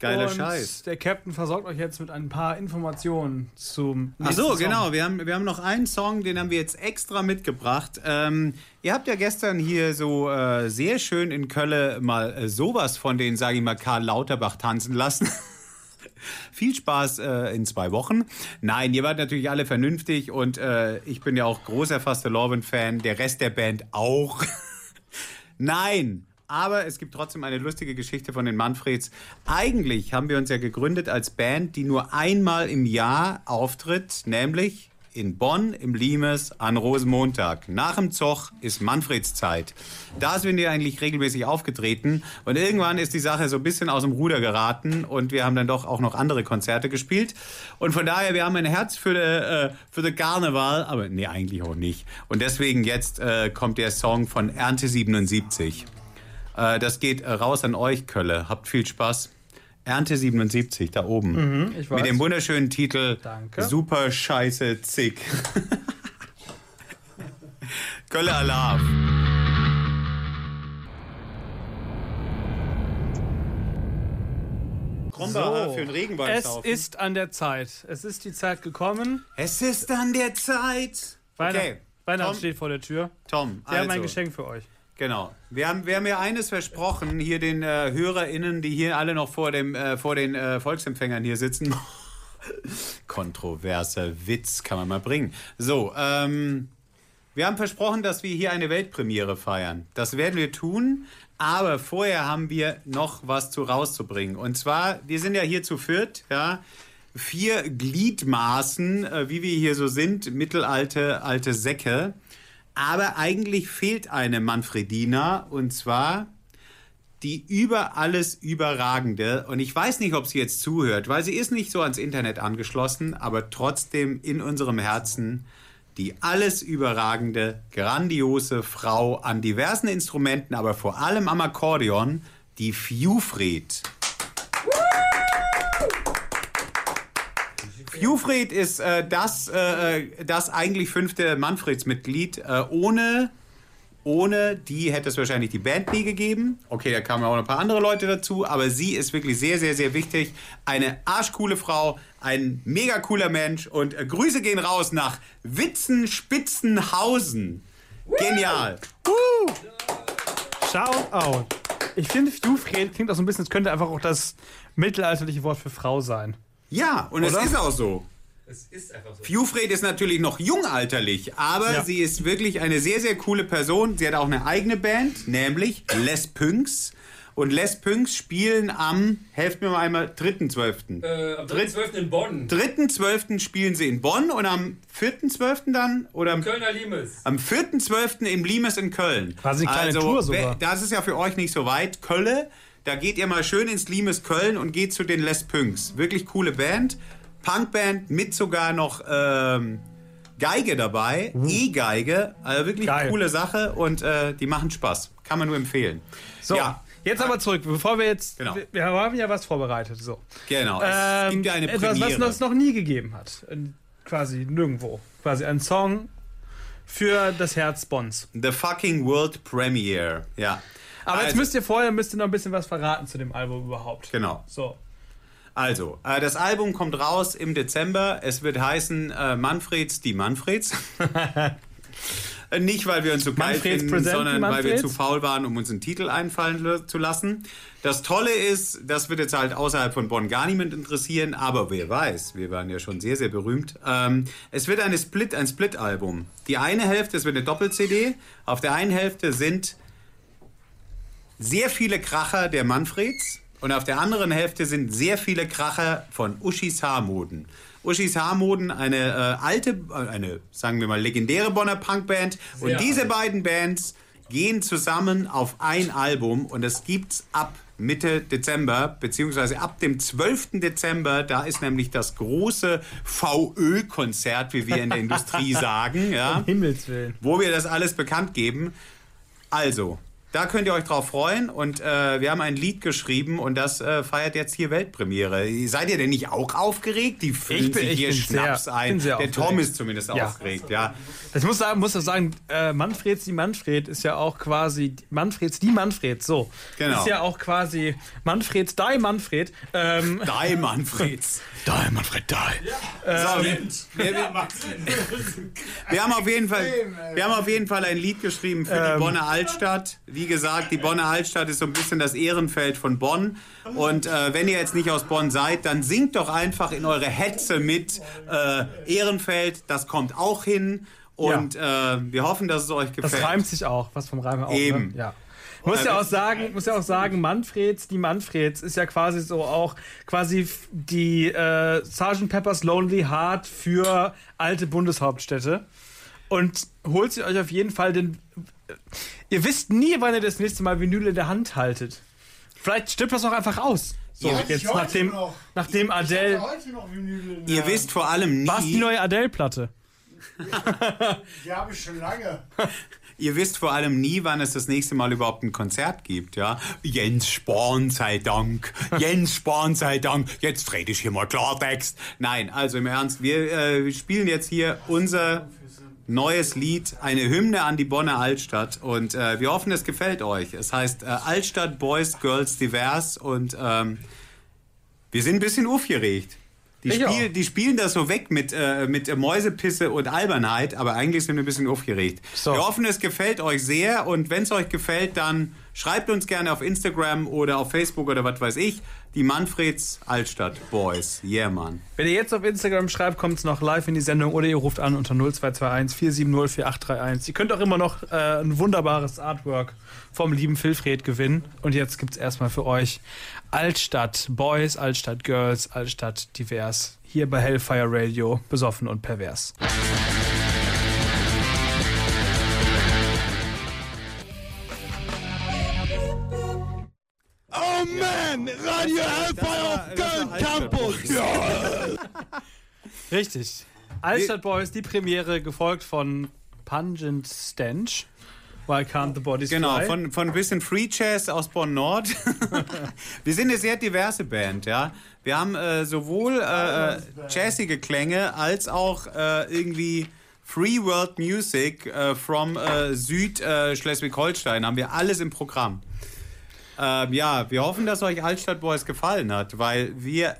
S3: Geiler
S2: und
S3: Scheiß.
S2: Der Captain versorgt euch jetzt mit ein paar Informationen zum.
S3: Ach so,
S2: Song.
S3: genau. Wir haben, wir haben noch einen Song, den haben wir jetzt extra mitgebracht. Ähm, ihr habt ja gestern hier so äh, sehr schön in Köln mal äh, sowas von den, sage ich mal, Karl Lauterbach tanzen lassen. Viel Spaß äh, in zwei Wochen. Nein, ihr wart natürlich alle vernünftig und äh, ich bin ja auch großer Fastelovend-Fan, der Rest der Band auch. Nein, aber es gibt trotzdem eine lustige Geschichte von den Manfreds. Eigentlich haben wir uns ja gegründet als Band, die nur einmal im Jahr auftritt, nämlich in Bonn im Limes an Rosenmontag. Nach dem Zoch ist Manfreds Zeit. Da sind wir eigentlich regelmäßig aufgetreten und irgendwann ist die Sache so ein bisschen aus dem Ruder geraten und wir haben dann doch auch noch andere Konzerte gespielt. Und von daher, wir haben ein Herz für den äh, für den Karneval, aber nee, eigentlich auch nicht. Und deswegen jetzt äh, kommt der Song von Ernte 77. Äh, das geht äh, raus an euch, Kölle. Habt viel Spaß. Ernte 77, da oben.
S2: weiß.
S3: Mit dem wunderschönen Titel
S2: Danke.
S3: Super Scheiße Zick. Kölle Alarv. Krombacher für den Regenwald
S2: Es
S3: saufen.
S2: ist an der Zeit. Es ist die Zeit gekommen.
S3: es ist an der Zeit.
S2: Weihnachten,
S3: Okay,
S2: Weihnachten steht vor der Tür.
S3: Tom
S2: Wir haben ein
S3: also.
S2: Geschenk für euch.
S3: Genau. Wir haben, wir haben ja eines versprochen, hier den äh, HörerInnen, die hier alle noch vor, dem, äh, vor den äh, Volksempfängern hier sitzen. Kontroverser Witz kann man mal bringen. So, ähm, wir haben versprochen, dass wir hier eine Weltpremiere feiern. Das werden wir tun, aber vorher haben wir noch was zu rauszubringen. Und zwar, wir sind ja hier zu viert, ja. Vier Gliedmaßen, äh, wie wir hier so sind, mittelalte alte Säcke. Aber eigentlich fehlt eine Manfredina und zwar die über alles überragende. Und ich weiß nicht, ob sie jetzt zuhört, weil sie ist nicht so ans Internet angeschlossen, aber trotzdem in unserem Herzen die alles überragende, grandiose Frau an diversen Instrumenten, aber vor allem am Akkordeon, die Fjufred. Fjufred ist äh, das, äh, das eigentlich fünfte Manfredsmitglied. Äh, ohne, ohne die hätte es wahrscheinlich die Band nie gegeben. Okay, da kamen auch ein paar andere Leute dazu, aber sie ist wirklich sehr, sehr, sehr wichtig. Eine arschcoole Frau, ein mega cooler Mensch und äh, Grüße gehen raus nach Witzen-Spitzenhausen. Genial.
S2: Shout out. Ich finde, Fjufred klingt auch so ein bisschen, es könnte einfach auch das mittelalterliche Wort für Frau sein.
S3: Ja, und
S2: Oder?
S3: es ist auch so.
S4: Es ist einfach so.
S3: Fjufred ist natürlich noch jungalterlich, aber
S2: Ja.
S3: sie ist wirklich eine sehr, sehr coole Person. Sie hat auch eine eigene Band, nämlich Les Pünks. Und Les Pünks spielen am, helft mir mal einmal, 3.12.
S4: Äh, am 3.12. in Bonn.
S3: 3.12. spielen sie in Bonn und am 4.12. dann? Oder am,
S4: Kölner Limes.
S3: am 4.12. im Limes in Köln.
S2: Quasi eine kleine Tour sogar.
S3: Das ist ja für euch nicht so weit. Kölle, da geht ihr mal schön ins Limes Köln und geht zu den Les Pünks. Wirklich coole Band. Punkband mit sogar noch ähm, Geige dabei. E-Geige. Also wirklich
S2: Geil.
S3: coole Sache und äh, die machen Spaß. Kann man nur empfehlen.
S2: So,
S3: Ja,
S2: jetzt aber zurück, bevor wir jetzt.
S3: Genau.
S2: Wir, wir haben ja was vorbereitet. So.
S3: genau. Es
S2: Ähm,
S3: gibt ja eine
S2: etwas, was
S3: Premiere.
S2: es noch nie gegeben hat. In- Quasi nirgendwo. Quasi ein Song für das Herz Bonds.
S3: The fucking World Premiere. Ja.
S2: Aber jetzt
S3: Also-
S2: müsst ihr vorher müsst ihr noch ein bisschen was verraten zu dem Album überhaupt.
S3: Genau.
S2: So.
S3: Also, äh, das Album kommt raus im Dezember. Es wird heißen äh, Manfreds, die Manfreds. Äh, Nicht, weil wir uns so geil
S2: Manfreds
S3: finden, sondern
S2: die
S3: weil wir
S2: Manfreds?
S3: zu faul waren, um uns einen Titel einfallen zu lassen. Das Tolle ist, das wird jetzt halt außerhalb von Bonn gar niemand interessieren, aber wer weiß, wir waren ja schon sehr, sehr berühmt. Ähm, es wird eine Split, ein Split-Album. Die eine Hälfte, es wird eine Doppel-CD. Auf der einen Hälfte sind sehr viele Kracher der Manfreds und auf der anderen Hälfte sind sehr viele Kracher von Uschis Haarmoden. Uschis Haarmoden, eine äh, alte, äh, eine, sagen wir mal, legendäre Bonner Punkband. Und diese beiden Bands gehen zusammen auf ein Album und das gibt's ab Mitte Dezember, beziehungsweise ab dem 12. Dezember, da ist nämlich das große VÖ-Konzert, wie wir in der Industrie sagen, ja
S2: Himmels Willen.
S3: wo wir das alles bekannt geben. Also, da könnt ihr euch drauf freuen und äh, wir haben ein Lied geschrieben und das äh, feiert jetzt hier Weltpremiere. Seid ihr denn nicht auch aufgeregt? Die füllen
S2: Ich bin-
S3: sich
S2: ich
S3: hier Schnaps
S2: sehr-
S3: ein. Der Tom
S2: aufgeregt.
S3: ist zumindest
S2: Ja.
S3: aufgeregt, ja.
S2: Ich muss sagen, muss sagen, äh, Manfreds die Manfred ist ja auch quasi Manfreds die Manfred, so.
S3: Genau.
S2: Ist ja auch quasi Manfreds die Manfred. Ähm,
S3: Die Manfreds.
S2: die Manfred die.
S3: So, wir, wir, wir, haben auf jeden Fall, wir haben auf jeden Fall ein Lied geschrieben für die Bonner Altstadt. Wie gesagt, die Bonner Altstadt ist so ein bisschen das Ehrenfeld von Bonn. Und äh, wenn ihr jetzt nicht aus Bonn seid, dann singt doch einfach in eure Hetze mit äh, Ehrenfeld. Das kommt auch hin. Und äh, wir hoffen, dass es euch
S2: Das
S3: gefällt.
S2: reimt sich auch, was vom Reim auch.
S3: Eben.
S2: Ne? Ja. Muss ja auch sagen, muss ja auch sagen, Manfreds, die Manfreds ist ja quasi so auch quasi die äh, Sgt. Pepper's Lonely Heart für alte Bundeshauptstädte. Und holt sie euch auf jeden Fall den. Ihr wisst nie, wann ihr das nächste Mal Vinyl in der Hand haltet. Vielleicht stirbt das auch einfach aus. So,
S3: Ja,
S2: jetzt nachdem,
S1: noch.
S2: nachdem Adele.
S1: heute noch Vinyl in
S3: Ihr wisst vor allem
S2: Was die
S3: nie,
S2: neue Adele-Platte?
S1: Die habe ich schon lange.
S3: ihr wisst vor allem nie, wann es das nächste Mal überhaupt ein Konzert gibt, ja? Jens Spahn sei Dank, Jens Spahn sei Dank, jetzt rede ich hier mal Klartext. Nein, also im Ernst, wir äh, spielen jetzt hier unser neues Lied, eine Hymne an die Bonner Altstadt und äh, wir hoffen, es gefällt euch. Es heißt äh, Altstadt Boys, Girls Divers und ähm, wir sind ein bisschen aufgeregt. Die, spiel, die spielen das so weg mit, äh, mit Mäusepisse und Albernheit, aber eigentlich sind wir ein bisschen aufgeregt.
S2: So.
S3: Wir hoffen, es gefällt euch sehr und wenn es euch gefällt, dann schreibt uns gerne auf Instagram oder auf Facebook oder was weiß ich. Die Manfreds Altstadt Boys. Yeah, Mann.
S2: Wenn ihr jetzt auf Instagram schreibt, kommt es noch live in die Sendung oder ihr ruft an unter 0221 470 4831. Ihr könnt auch immer noch äh, ein wunderbares Artwork vom lieben Filfred gewinnen. Und jetzt gibt es erstmal für euch Altstadt Boys, Altstadt Girls, Altstadt Divers. Hier bei Hellfire Radio, besoffen und pervers.
S6: Radio Hellfire auf Köln Campus.
S2: Richtig. Altstadt Boys, die Premiere, gefolgt von Pungent Stench. Why can't the bodies
S3: Genau,
S2: fly?
S3: von, von ein bisschen Free Jazz aus Bonn Nord. wir sind eine sehr diverse Band, ja. Wir haben äh, sowohl äh, äh, jazzige Klänge als auch äh, irgendwie Free World Music äh, from äh, Süd-Schleswig-Holstein. haben wir alles im Programm. Ähm, ja, wir hoffen, dass euch Altstadt Boys gefallen hat, weil wir,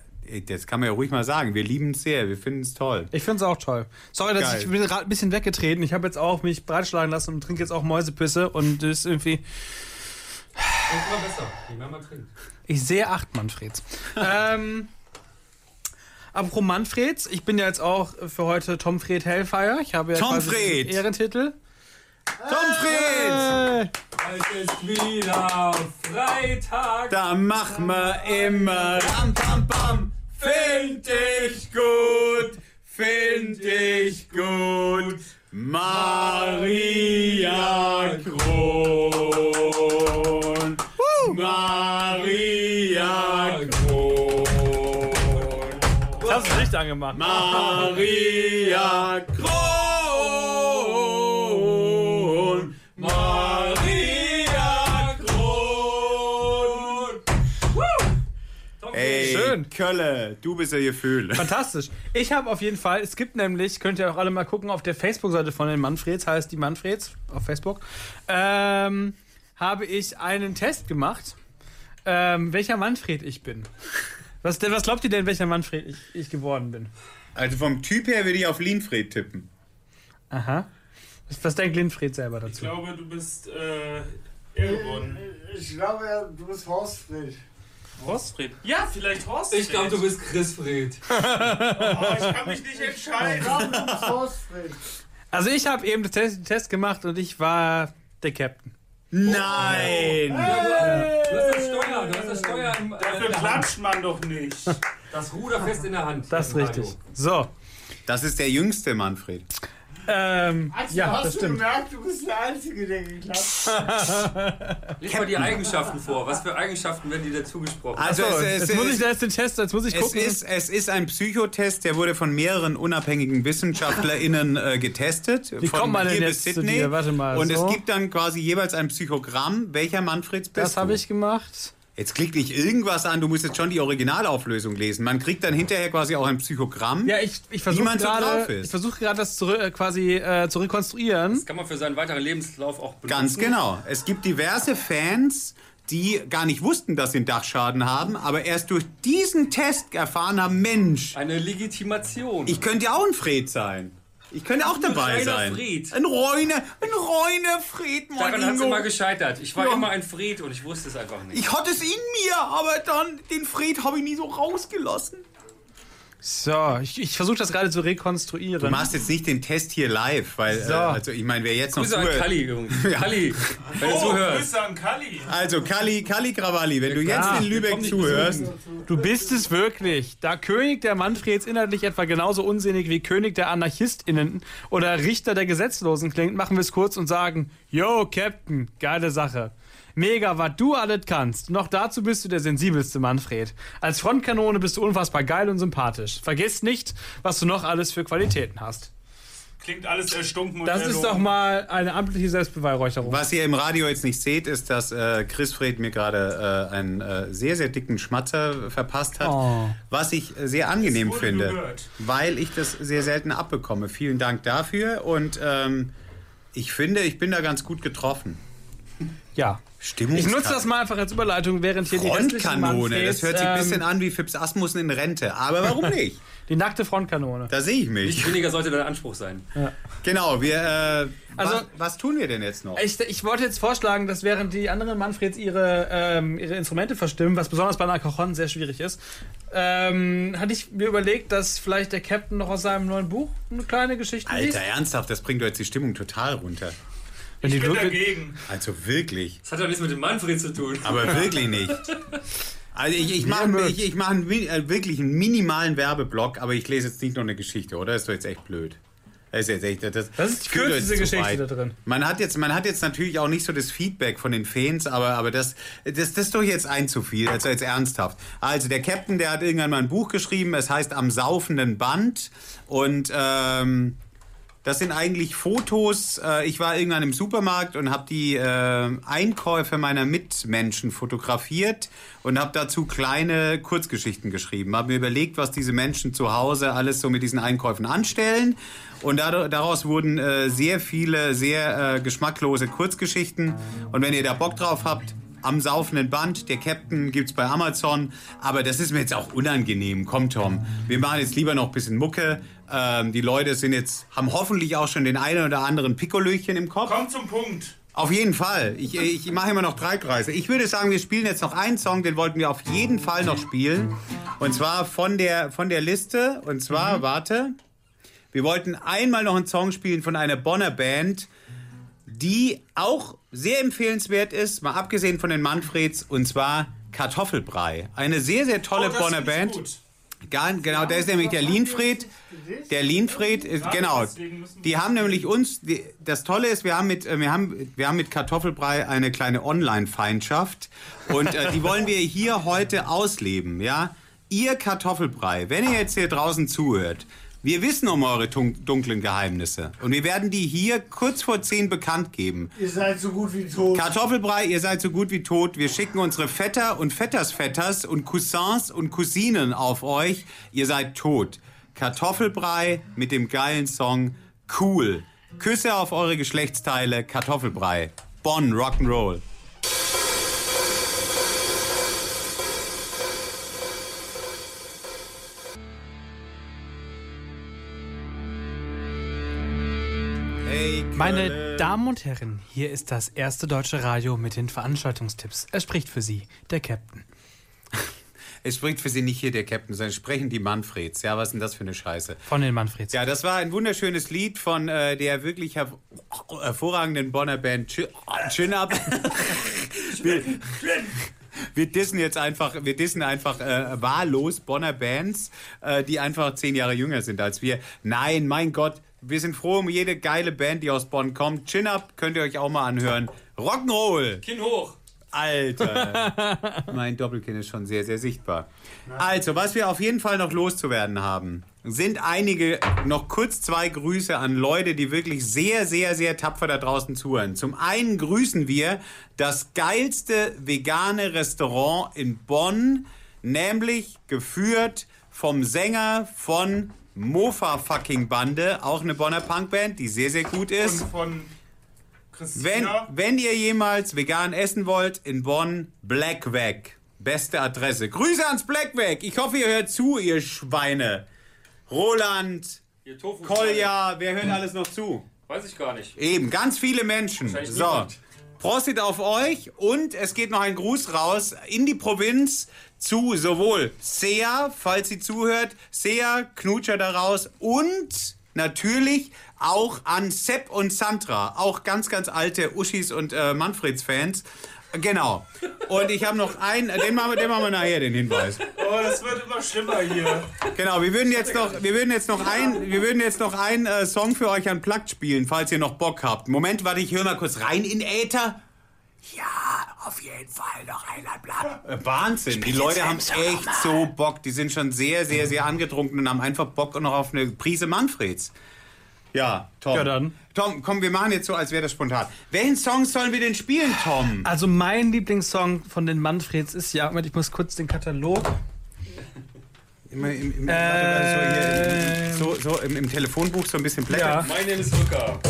S3: das kann man ja ruhig mal sagen, wir lieben es sehr, wir finden es toll.
S2: Ich finde es auch toll. Sorry, dass
S3: Geil.
S2: ich bin gerade ein bisschen weggetreten. Ich habe jetzt auch mich breitschlagen lassen und trinke jetzt auch Mäusepisse und das ist irgendwie.
S4: Immer besser, je mehr man trinkt.
S2: Ich sehe acht Manfreds. ähm, apropos Manfreds, ich bin ja jetzt auch für heute Tom Fred Hellfire. Ich habe ja
S3: Tom
S2: quasi
S3: Fred!
S2: Ehrentitel.
S3: Tom!
S2: Äh,
S4: Es ist wieder Freitag.
S3: Da machen wir immer Ram, Pam, Pam. Find ich gut, find ich gut. Maria Kron. Maria Kron.
S2: Jetzt hast du das Licht angemacht.
S3: Maria Kron.
S2: Schön.
S3: Kölle, du bist ja Gefühl.
S2: Fantastisch. Ich habe auf jeden Fall, es gibt nämlich, könnt ihr auch alle mal gucken, auf der Facebook-Seite von den Manfreds, heißt die Manfreds auf Facebook, ähm, habe ich einen Test gemacht, ähm, welcher Manfred ich bin. Was, was glaubt ihr denn, welcher Manfred ich, ich geworden bin?
S3: Also vom Typ her würde ich auf Linfried tippen.
S2: Aha. Was, was denkt Linfried selber
S5: Ich
S2: dazu?
S5: glaube, du bist äh, geworden.
S1: Ich glaube, du bist Horstfried.
S5: Horstfried. Ja, vielleicht Horst.
S4: Ich glaube, du bist Chrisfried.
S5: Oh, ich kann mich nicht
S1: Ich
S5: entscheiden.
S1: glaube, du bist Horstfried.
S2: Also ich habe eben den Test, den Test gemacht und ich war der Captain.
S3: Nein!
S4: Du hast das Steuer, du hast das Steuer im, äh,
S5: Dafür klatscht man doch nicht.
S4: Das Ruder fest in der Hand.
S2: Das ist richtig. So.
S3: Das ist der jüngste Manfred.
S2: Ähm,
S1: Also,
S2: ja,
S1: hast
S2: das
S1: du
S2: stimmt.
S1: gemerkt, du bist der Einzige, der geklappt hat.
S4: Lies mal die Eigenschaften vor. Was für Eigenschaften werden dir dazu gesprochen?
S3: Also
S2: So,
S3: es, es,
S2: jetzt muss ich
S3: es,
S2: da jetzt den Test, jetzt muss ich
S3: es,
S2: gucken.
S3: ist, es ist ein Psychotest, der wurde von mehreren unabhängigen WissenschaftlerInnen äh, getestet.
S2: Wie
S3: von
S2: kommt man denn
S3: hier
S2: jetzt
S3: bis
S2: zu
S3: Sydney.
S2: dir? Warte mal,
S3: Und
S2: so.
S3: es gibt dann quasi jeweils ein Psychogramm, welcher Manfreds bist
S2: das habe ich gemacht.
S3: Jetzt klick nicht irgendwas an, du musst jetzt schon die Originalauflösung lesen. Man kriegt dann hinterher quasi auch ein Psychogramm.
S2: Ja, ich, ich versuche
S3: man so drauf
S2: gerade,
S3: ist.
S2: ich versuche gerade das zurück, äh, quasi äh, zu rekonstruieren.
S4: Das kann man für seinen weiteren Lebenslauf auch benutzen.
S3: Ganz genau. Es gibt diverse Fans, die gar nicht wussten, dass sie einen Dachschaden haben, aber erst durch diesen Test erfahren haben, Mensch,
S4: Eine Legitimation.
S3: ich könnte ja auch ein Fred sein. Ich könnte auch dabei
S4: reiner
S3: sein.
S4: Fred.
S3: Ein Reune, ein Reune Fred, mein
S4: Daran hat es immer gescheitert. Ich war
S3: Ja.
S4: immer ein Fred und ich wusste es einfach nicht.
S3: Ich hatte es in mir, aber dann den Fred habe ich nie so rausgelassen.
S2: So, ich, ich versuche das gerade zu rekonstruieren.
S3: Du machst jetzt nicht den Test hier live, weil
S2: So.
S3: äh, also ich meine, wer jetzt noch
S4: Grüße an
S3: zuhört-
S4: Kalli, Jungs. Kalli, wenn du
S5: Oh,
S4: zuhörst.
S5: Grüße an Kalli.
S3: Also Kali, Kali Krawalli, wenn du jetzt in Lübeck zuhörst,
S2: Du bist es wirklich. Da König der Manfreds inhaltlich etwa genauso unsinnig wie König der AnarchistInnen oder Richter der Gesetzlosen klingt, machen wir es kurz und sagen, Yo, Captain, geile Sache. Mega, was du alles kannst. Noch dazu bist du der sensibelste Manfred. Als Frontkanone bist du unfassbar geil und sympathisch. Vergiss nicht, was du noch alles für Qualitäten hast.
S5: Klingt alles erstunken und
S2: Das ist
S5: erlogen.
S2: doch mal eine amtliche Selbstbeweihräucherung.
S3: Was ihr im Radio jetzt nicht seht, ist, dass äh, Chris Fred mir gerade äh, einen äh, sehr, sehr dicken Schmatzer verpasst hat.
S2: Oh.
S3: Was ich sehr angenehm finde,
S5: gehört.
S3: weil ich das sehr selten abbekomme. Vielen Dank dafür und ähm, ich finde, ich bin da ganz gut getroffen.
S2: Ja.
S3: Stimmung.
S2: Ich nutze das mal einfach als Überleitung, während hier die
S3: Frontkanone. Das hört sich ein bisschen
S2: ähm,
S3: an wie Fips Asmussen in Rente. Aber warum nicht?
S2: Die nackte Frontkanone.
S3: Da sehe ich mich.
S4: Nicht weniger sollte dein Anspruch sein.
S3: Genau, wir. Äh,
S2: Also-
S3: was, was tun wir denn jetzt noch?
S2: Ich, ich wollte jetzt vorschlagen, dass während die anderen Manfreds ihre, ähm, ihre Instrumente verstimmen, was besonders bei einer Cajon sehr schwierig ist, ähm, hatte ich mir überlegt, dass vielleicht der Captain noch aus seinem neuen Buch eine kleine Geschichte liest.
S3: Alter, ernsthaft, das bringt doch jetzt die Stimmung total runter.
S2: Wenn die
S5: Ich bin
S2: wirklich,
S5: dagegen.
S3: Also wirklich.
S4: Das hat ja nichts mit dem Manfred zu tun.
S3: Aber wirklich nicht. Also ich, ich mache ich, ich mach einen, äh, wirklich einen minimalen Werbeblock, aber ich lese jetzt nicht noch eine Geschichte, oder? Das ist doch jetzt echt blöd. Das ist jetzt echt, das,
S2: Das ist die kürzeste Geschichte
S3: weit.
S2: da drin.
S3: Man hat jetzt, man hat jetzt natürlich auch nicht so das Feedback von den Fans, aber, aber das, das, das ist doch jetzt ein zu viel, also jetzt ernsthaft. Also der Captain, der hat irgendwann mal ein Buch geschrieben, es heißt Am saufenden Band und ähm, das sind eigentlich Fotos. Äh, ich war irgendwann im Supermarkt und habe die äh, Einkäufe meiner Mitmenschen fotografiert und habe dazu kleine Kurzgeschichten geschrieben. Habe mir überlegt, was diese Menschen zu Hause alles so mit diesen Einkäufen anstellen. Und daraus wurden äh, sehr viele, sehr geschmacklose Kurzgeschichten. Und wenn ihr da Bock drauf habt, am saufenden Band, der Captain gibt's bei Amazon. Aber das ist mir jetzt auch unangenehm. Komm, Tom, wir machen jetzt lieber noch ein bisschen Mucke. Ähm, die Leute sind jetzt, haben hoffentlich auch schon den einen oder anderen Pikolöchen im Kopf.
S5: Komm zum Punkt.
S3: Auf jeden Fall. Ich, ich mache immer noch drei Kreise. Ich würde sagen, wir spielen jetzt noch einen Song, den wollten wir auf jeden Fall noch spielen. Und zwar von der, von der Liste. Und zwar, warte, wir wollten einmal noch einen Song spielen von einer Bonner Band, die auch sehr empfehlenswert ist, mal abgesehen von den Manfreds, und zwar Kartoffelbrei. Eine sehr, sehr tolle
S5: das
S3: Bonner Band.
S5: gut.
S3: Genau, der ist nämlich der Lienfried. Der Lienfried, ist, genau. Die haben nämlich uns, die, das Tolle ist, wir haben mit, äh, wir haben, wir haben mit Kartoffelbrei eine kleine Online-Feindschaft und äh, die wollen wir hier heute ausleben, ja. Ihr Kartoffelbrei, wenn ihr jetzt hier draußen zuhört, wir wissen um eure dun- dunklen Geheimnisse und wir werden die hier kurz vor 10 bekannt geben.
S1: Ihr seid so gut wie tot.
S3: Kartoffelbrei, ihr seid so gut wie tot. Wir schicken unsere Vetter und Vettersvetters und Cousins und Cousinen auf euch. Ihr seid tot. Kartoffelbrei mit dem geilen Song Cool. Küsse auf eure Geschlechtsteile. Kartoffelbrei. Bonn Rock'n'Roll.
S2: Meine Damen und Herren, hier ist das erste deutsche Radio mit den Veranstaltungstipps. Er spricht für Sie, der Captain.
S3: Es spricht für sie nicht hier der Captain, sondern sprechen die Manfreds. Ja, was ist denn das für eine Scheiße?
S2: Von den Manfreds.
S3: Ja, das war ein wunderschönes Lied von äh, der wirklich herv hervorragenden Bonner Band Chin Chin Up. wir, wir dissen jetzt einfach, wir dissen einfach äh, wahllos Bonner Bands, äh, die einfach zehn Jahre jünger sind als wir. Nein, mein Gott, wir sind froh um jede geile Band, die aus Bonn kommt. Chin Up könnt ihr euch auch mal anhören. Rock'n'Roll!
S4: Kinn hoch.
S3: Alter. mein Doppelkinn ist schon sehr, sehr sichtbar. Also, was wir auf jeden Fall noch loszuwerden haben, sind einige, noch kurz zwei Grüße an Leute, die wirklich sehr, sehr, sehr tapfer da draußen zuhören. Zum einen grüßen wir das geilste vegane Restaurant in Bonn, nämlich geführt vom Sänger von Mofa Fucking Bande, auch eine Bonner Punkband, die sehr, sehr gut ist.
S5: Und von
S3: Wenn,
S5: Christina.
S3: wenn ihr jemals vegan essen wollt, in Bonn, Blackweg. Beste Adresse. Grüße ans Blackweg. Ich hoffe, ihr hört zu, ihr Schweine. Roland. Kolja, wer hört alles noch zu?
S4: Weiß ich gar nicht.
S3: Eben, ganz viele Menschen. So. Prostit auf euch und es geht noch ein Gruß raus in die Provinz zu sowohl Sea, falls sie zuhört, Sea, Knutscher daraus und natürlich auch an Sepp und Sandra, auch ganz, ganz alte Uschis und äh, Manfreds-Fans. Genau. Und ich habe noch einen, den machen, wir, den machen wir nachher, den Hinweis.
S5: Oh, das wird immer schlimmer hier.
S3: Genau, wir würden jetzt noch, wir würden jetzt noch ein, wir würden jetzt noch einen äh, Song für euch an Plug spielen, falls ihr noch Bock habt. Moment, warte, ich höre mal kurz rein in Äther. Ja, auf jeden Fall noch ein Blatt. Äh, Wahnsinn, die Leute haben echt so Bock. Die sind schon sehr, sehr, sehr angetrunken und haben einfach Bock noch auf eine Prise Manfreds. Ja, Tom.
S2: Ja, dann.
S3: Tom, komm, wir machen jetzt so, als wäre das spontan. Welchen Song sollen wir denn spielen, Tom?
S2: Also mein Lieblingssong von den Manfreds ist ja, Moment, ich muss kurz den Katalog.
S3: Immer im, im,
S2: Ähm.
S3: so, so im, im Telefonbuch so ein bisschen blättern.
S2: Ja.
S4: Mein Dennis Rücker.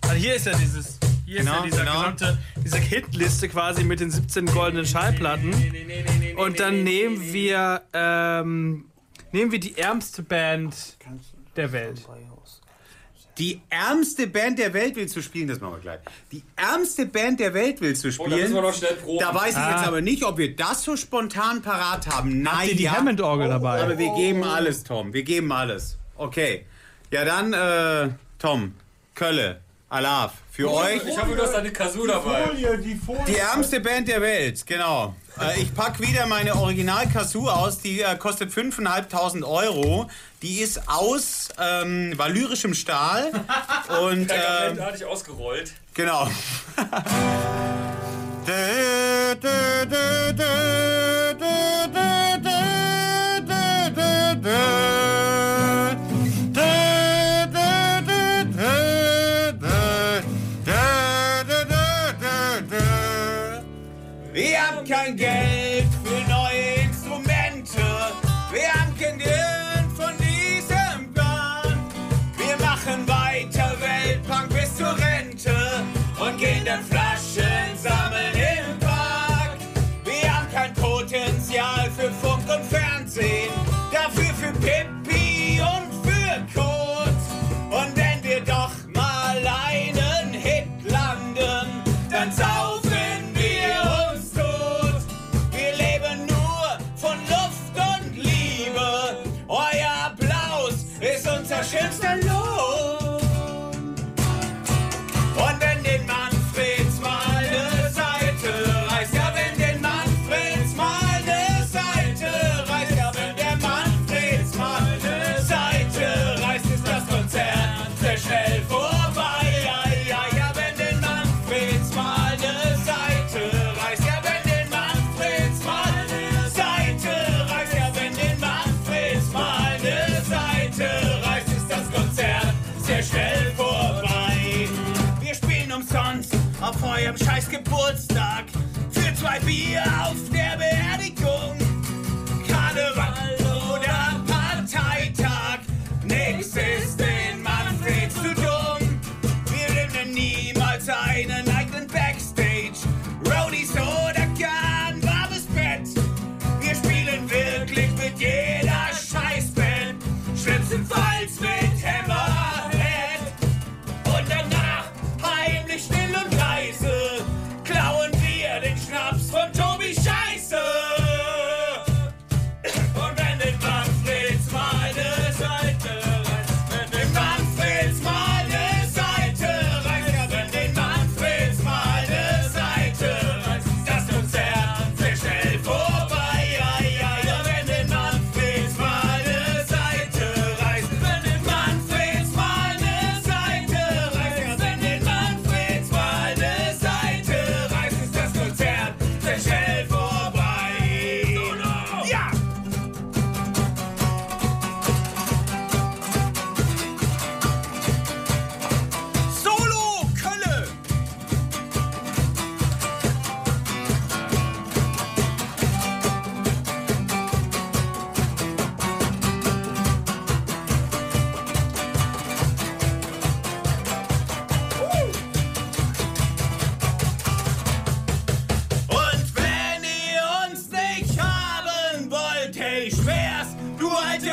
S2: Also hier ist ja dieses, hier ist
S3: Genau,
S2: ja dieser
S3: genau.
S2: gesamte, diese Hitliste quasi mit den 17 goldenen Schallplatten. Und dann nehmen wir, ähm, nehmen wir die ärmste Band der Welt.
S3: Die ärmste Band der Welt willst du spielen, das machen wir gleich. Die ärmste Band der Welt willst du
S4: Oh, da müssen wir
S3: spielen.
S4: noch schnell proben.
S3: Da weiß ich
S2: Ah.
S3: jetzt aber nicht, ob wir das so spontan parat haben. Nein,
S2: Habt ihr die
S3: ja.
S2: Hammond-Orgel dabei?
S3: Aber wir geben alles, Tom. Wir geben alles. Okay. Ja, dann, äh, Tom, Kölle, Alaf, für euch.
S4: Ich hoffe, du hast eine Kazoo dabei.
S1: Folie, die Folie.
S3: Die ärmste Band der Welt, genau. Äh, ich pack wieder meine Original Kazoo aus, die äh, kostet 5.500 Euro. Die ist aus ähm, valyrischem Stahl und ähm,
S4: Pergamentartig ausgerollt.
S3: genau. Wir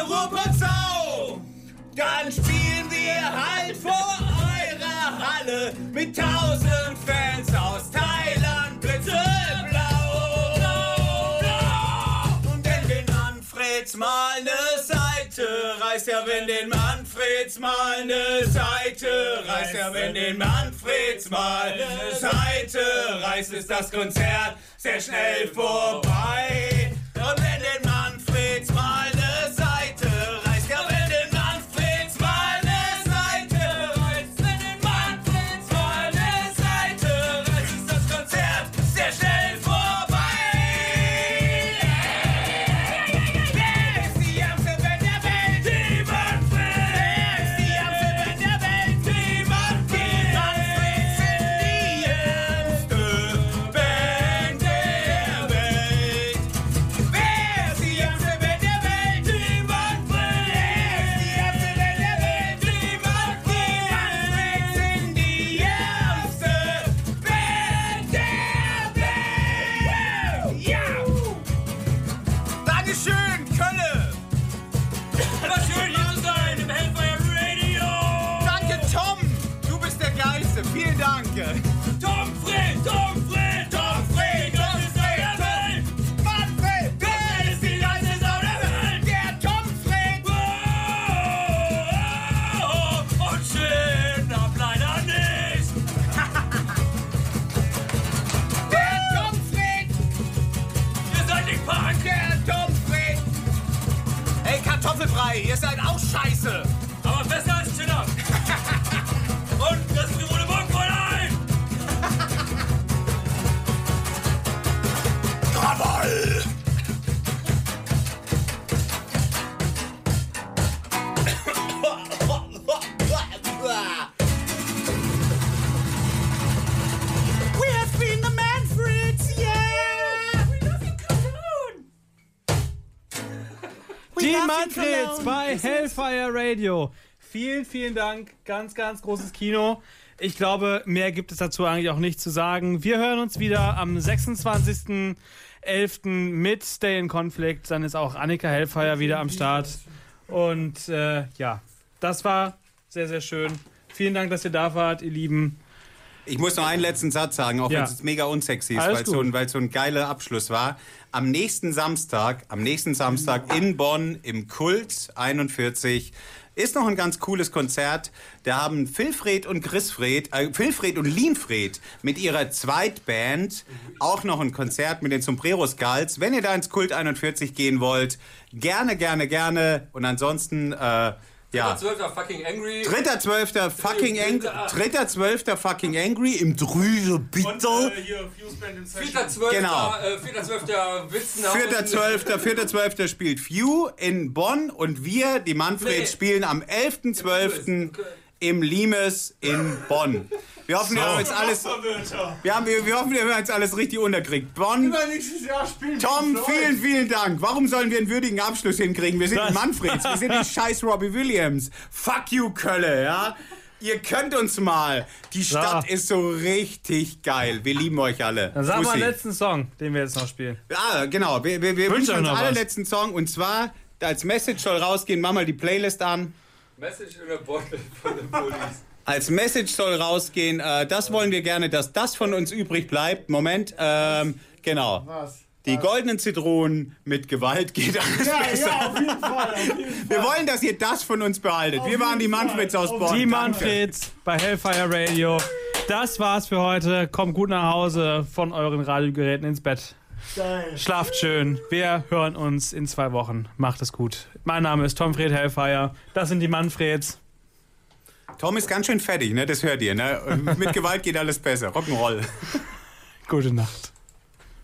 S3: alte Ruppelsau, dann spielen wir halt vor eurer Halle mit tausend Fans aus Thailand, blitzeblau. Und wenn den Manfreds mal ne Seite reißt, ja wenn den Manfreds mal ne Seite reißt, ja wenn den Manfreds mal ne Seite reißt, ist das Konzert sehr schnell vorbei. Die Manfreds
S2: bei Hellfire Radio. Vielen, vielen Dank. Ganz, ganz großes Kino. Ich glaube, mehr gibt es dazu eigentlich auch nicht zu sagen. Wir hören uns wieder am 26.11. mit Stay in Conflict. Dann ist auch Annika Hellfire wieder am Start. Und äh, ja, das war sehr, sehr schön. Vielen Dank, dass ihr da wart, ihr Lieben.
S4: Ich muss noch einen letzten Satz sagen, auch
S2: Ja.
S4: wenn es mega unsexy ist, weil es so, ein- weil es so ein geiler Abschluss war. Am nächsten Samstag, am nächsten Samstag in Bonn im Kult 41 ist noch ein ganz cooles Konzert. Da haben Philfred und Chrisfred, äh, Philfred und Lienfred mit ihrer Zweitband auch noch ein Konzert mit den Sombrero Skulls. Wenn ihr da ins Kult 41 gehen wollt, gerne, gerne, gerne. Und ansonsten, äh, ja.
S7: 12. fucking angry.
S4: Dritter Zwölfter fucking angry. Dritter Zwölfter fucking angry im Drüse
S5: Und
S4: bitte.
S5: äh, hier Fuseband in Session.
S7: Vierter, zwölfter,
S4: Genau.
S7: äh, vierter, zwölfter Witzen.
S4: Vierter Zwölfter, Vierter Zwölfter spielt Few in Bonn und wir, die Manfreds,
S7: Nee.
S4: spielen am 11.12. im Limes in Bonn. Wir hoffen, wir haben jetzt alles, wir, haben, wir, wir hoffen, wir haben jetzt alles richtig unterkriegt. Bonn,
S1: Nächstes Jahr spielen
S4: Tom, vielen, vielen Dank. Warum sollen wir einen würdigen Abschluss hinkriegen? Wir sind die Manfreds, wir sind die scheiß Robbie Williams. Fuck you, Kölle, ja?
S3: Ihr könnt uns mal. Die Stadt ist so richtig geil. Wir lieben euch alle.
S2: Dann sag mal den letzten Song, den wir jetzt noch spielen.
S3: Ah, genau. Wir, wir, wir wünschen uns alle
S2: was.
S3: letzten Song. Und zwar, als Message soll rausgehen, mach mal die Playlist an.
S4: Message in der Bottle von den Police.
S3: Als Message soll rausgehen. Äh, das wollen wir gerne, dass das von uns übrig bleibt. Moment. Ähm, genau.
S1: Was?
S3: Die goldenen Zitronen mit Gewalt geht alles
S1: Ja,
S3: besser.
S1: ja, auf jeden Fall. Auf jeden
S3: Wir
S1: Fall.
S3: wollen, dass ihr das von uns behaltet. Wir waren die. Manfreds aus
S1: Auf
S3: Bonn.
S2: Die. Manfreds bei Hellfire Radio. Das war's für heute. Kommt gut nach Hause von euren Radiogeräten ins Bett.
S1: Geil.
S2: Schlaft schön. Wir hören uns in zwei Wochen. Macht es gut. Mein Name ist Tom Fred Hellfire. Das sind die Manfreds.
S3: Tom ist ganz schön fertig, ne? Das hört ihr, ne? Mit Gewalt geht alles besser. Rock'n'Roll.
S2: Gute Nacht.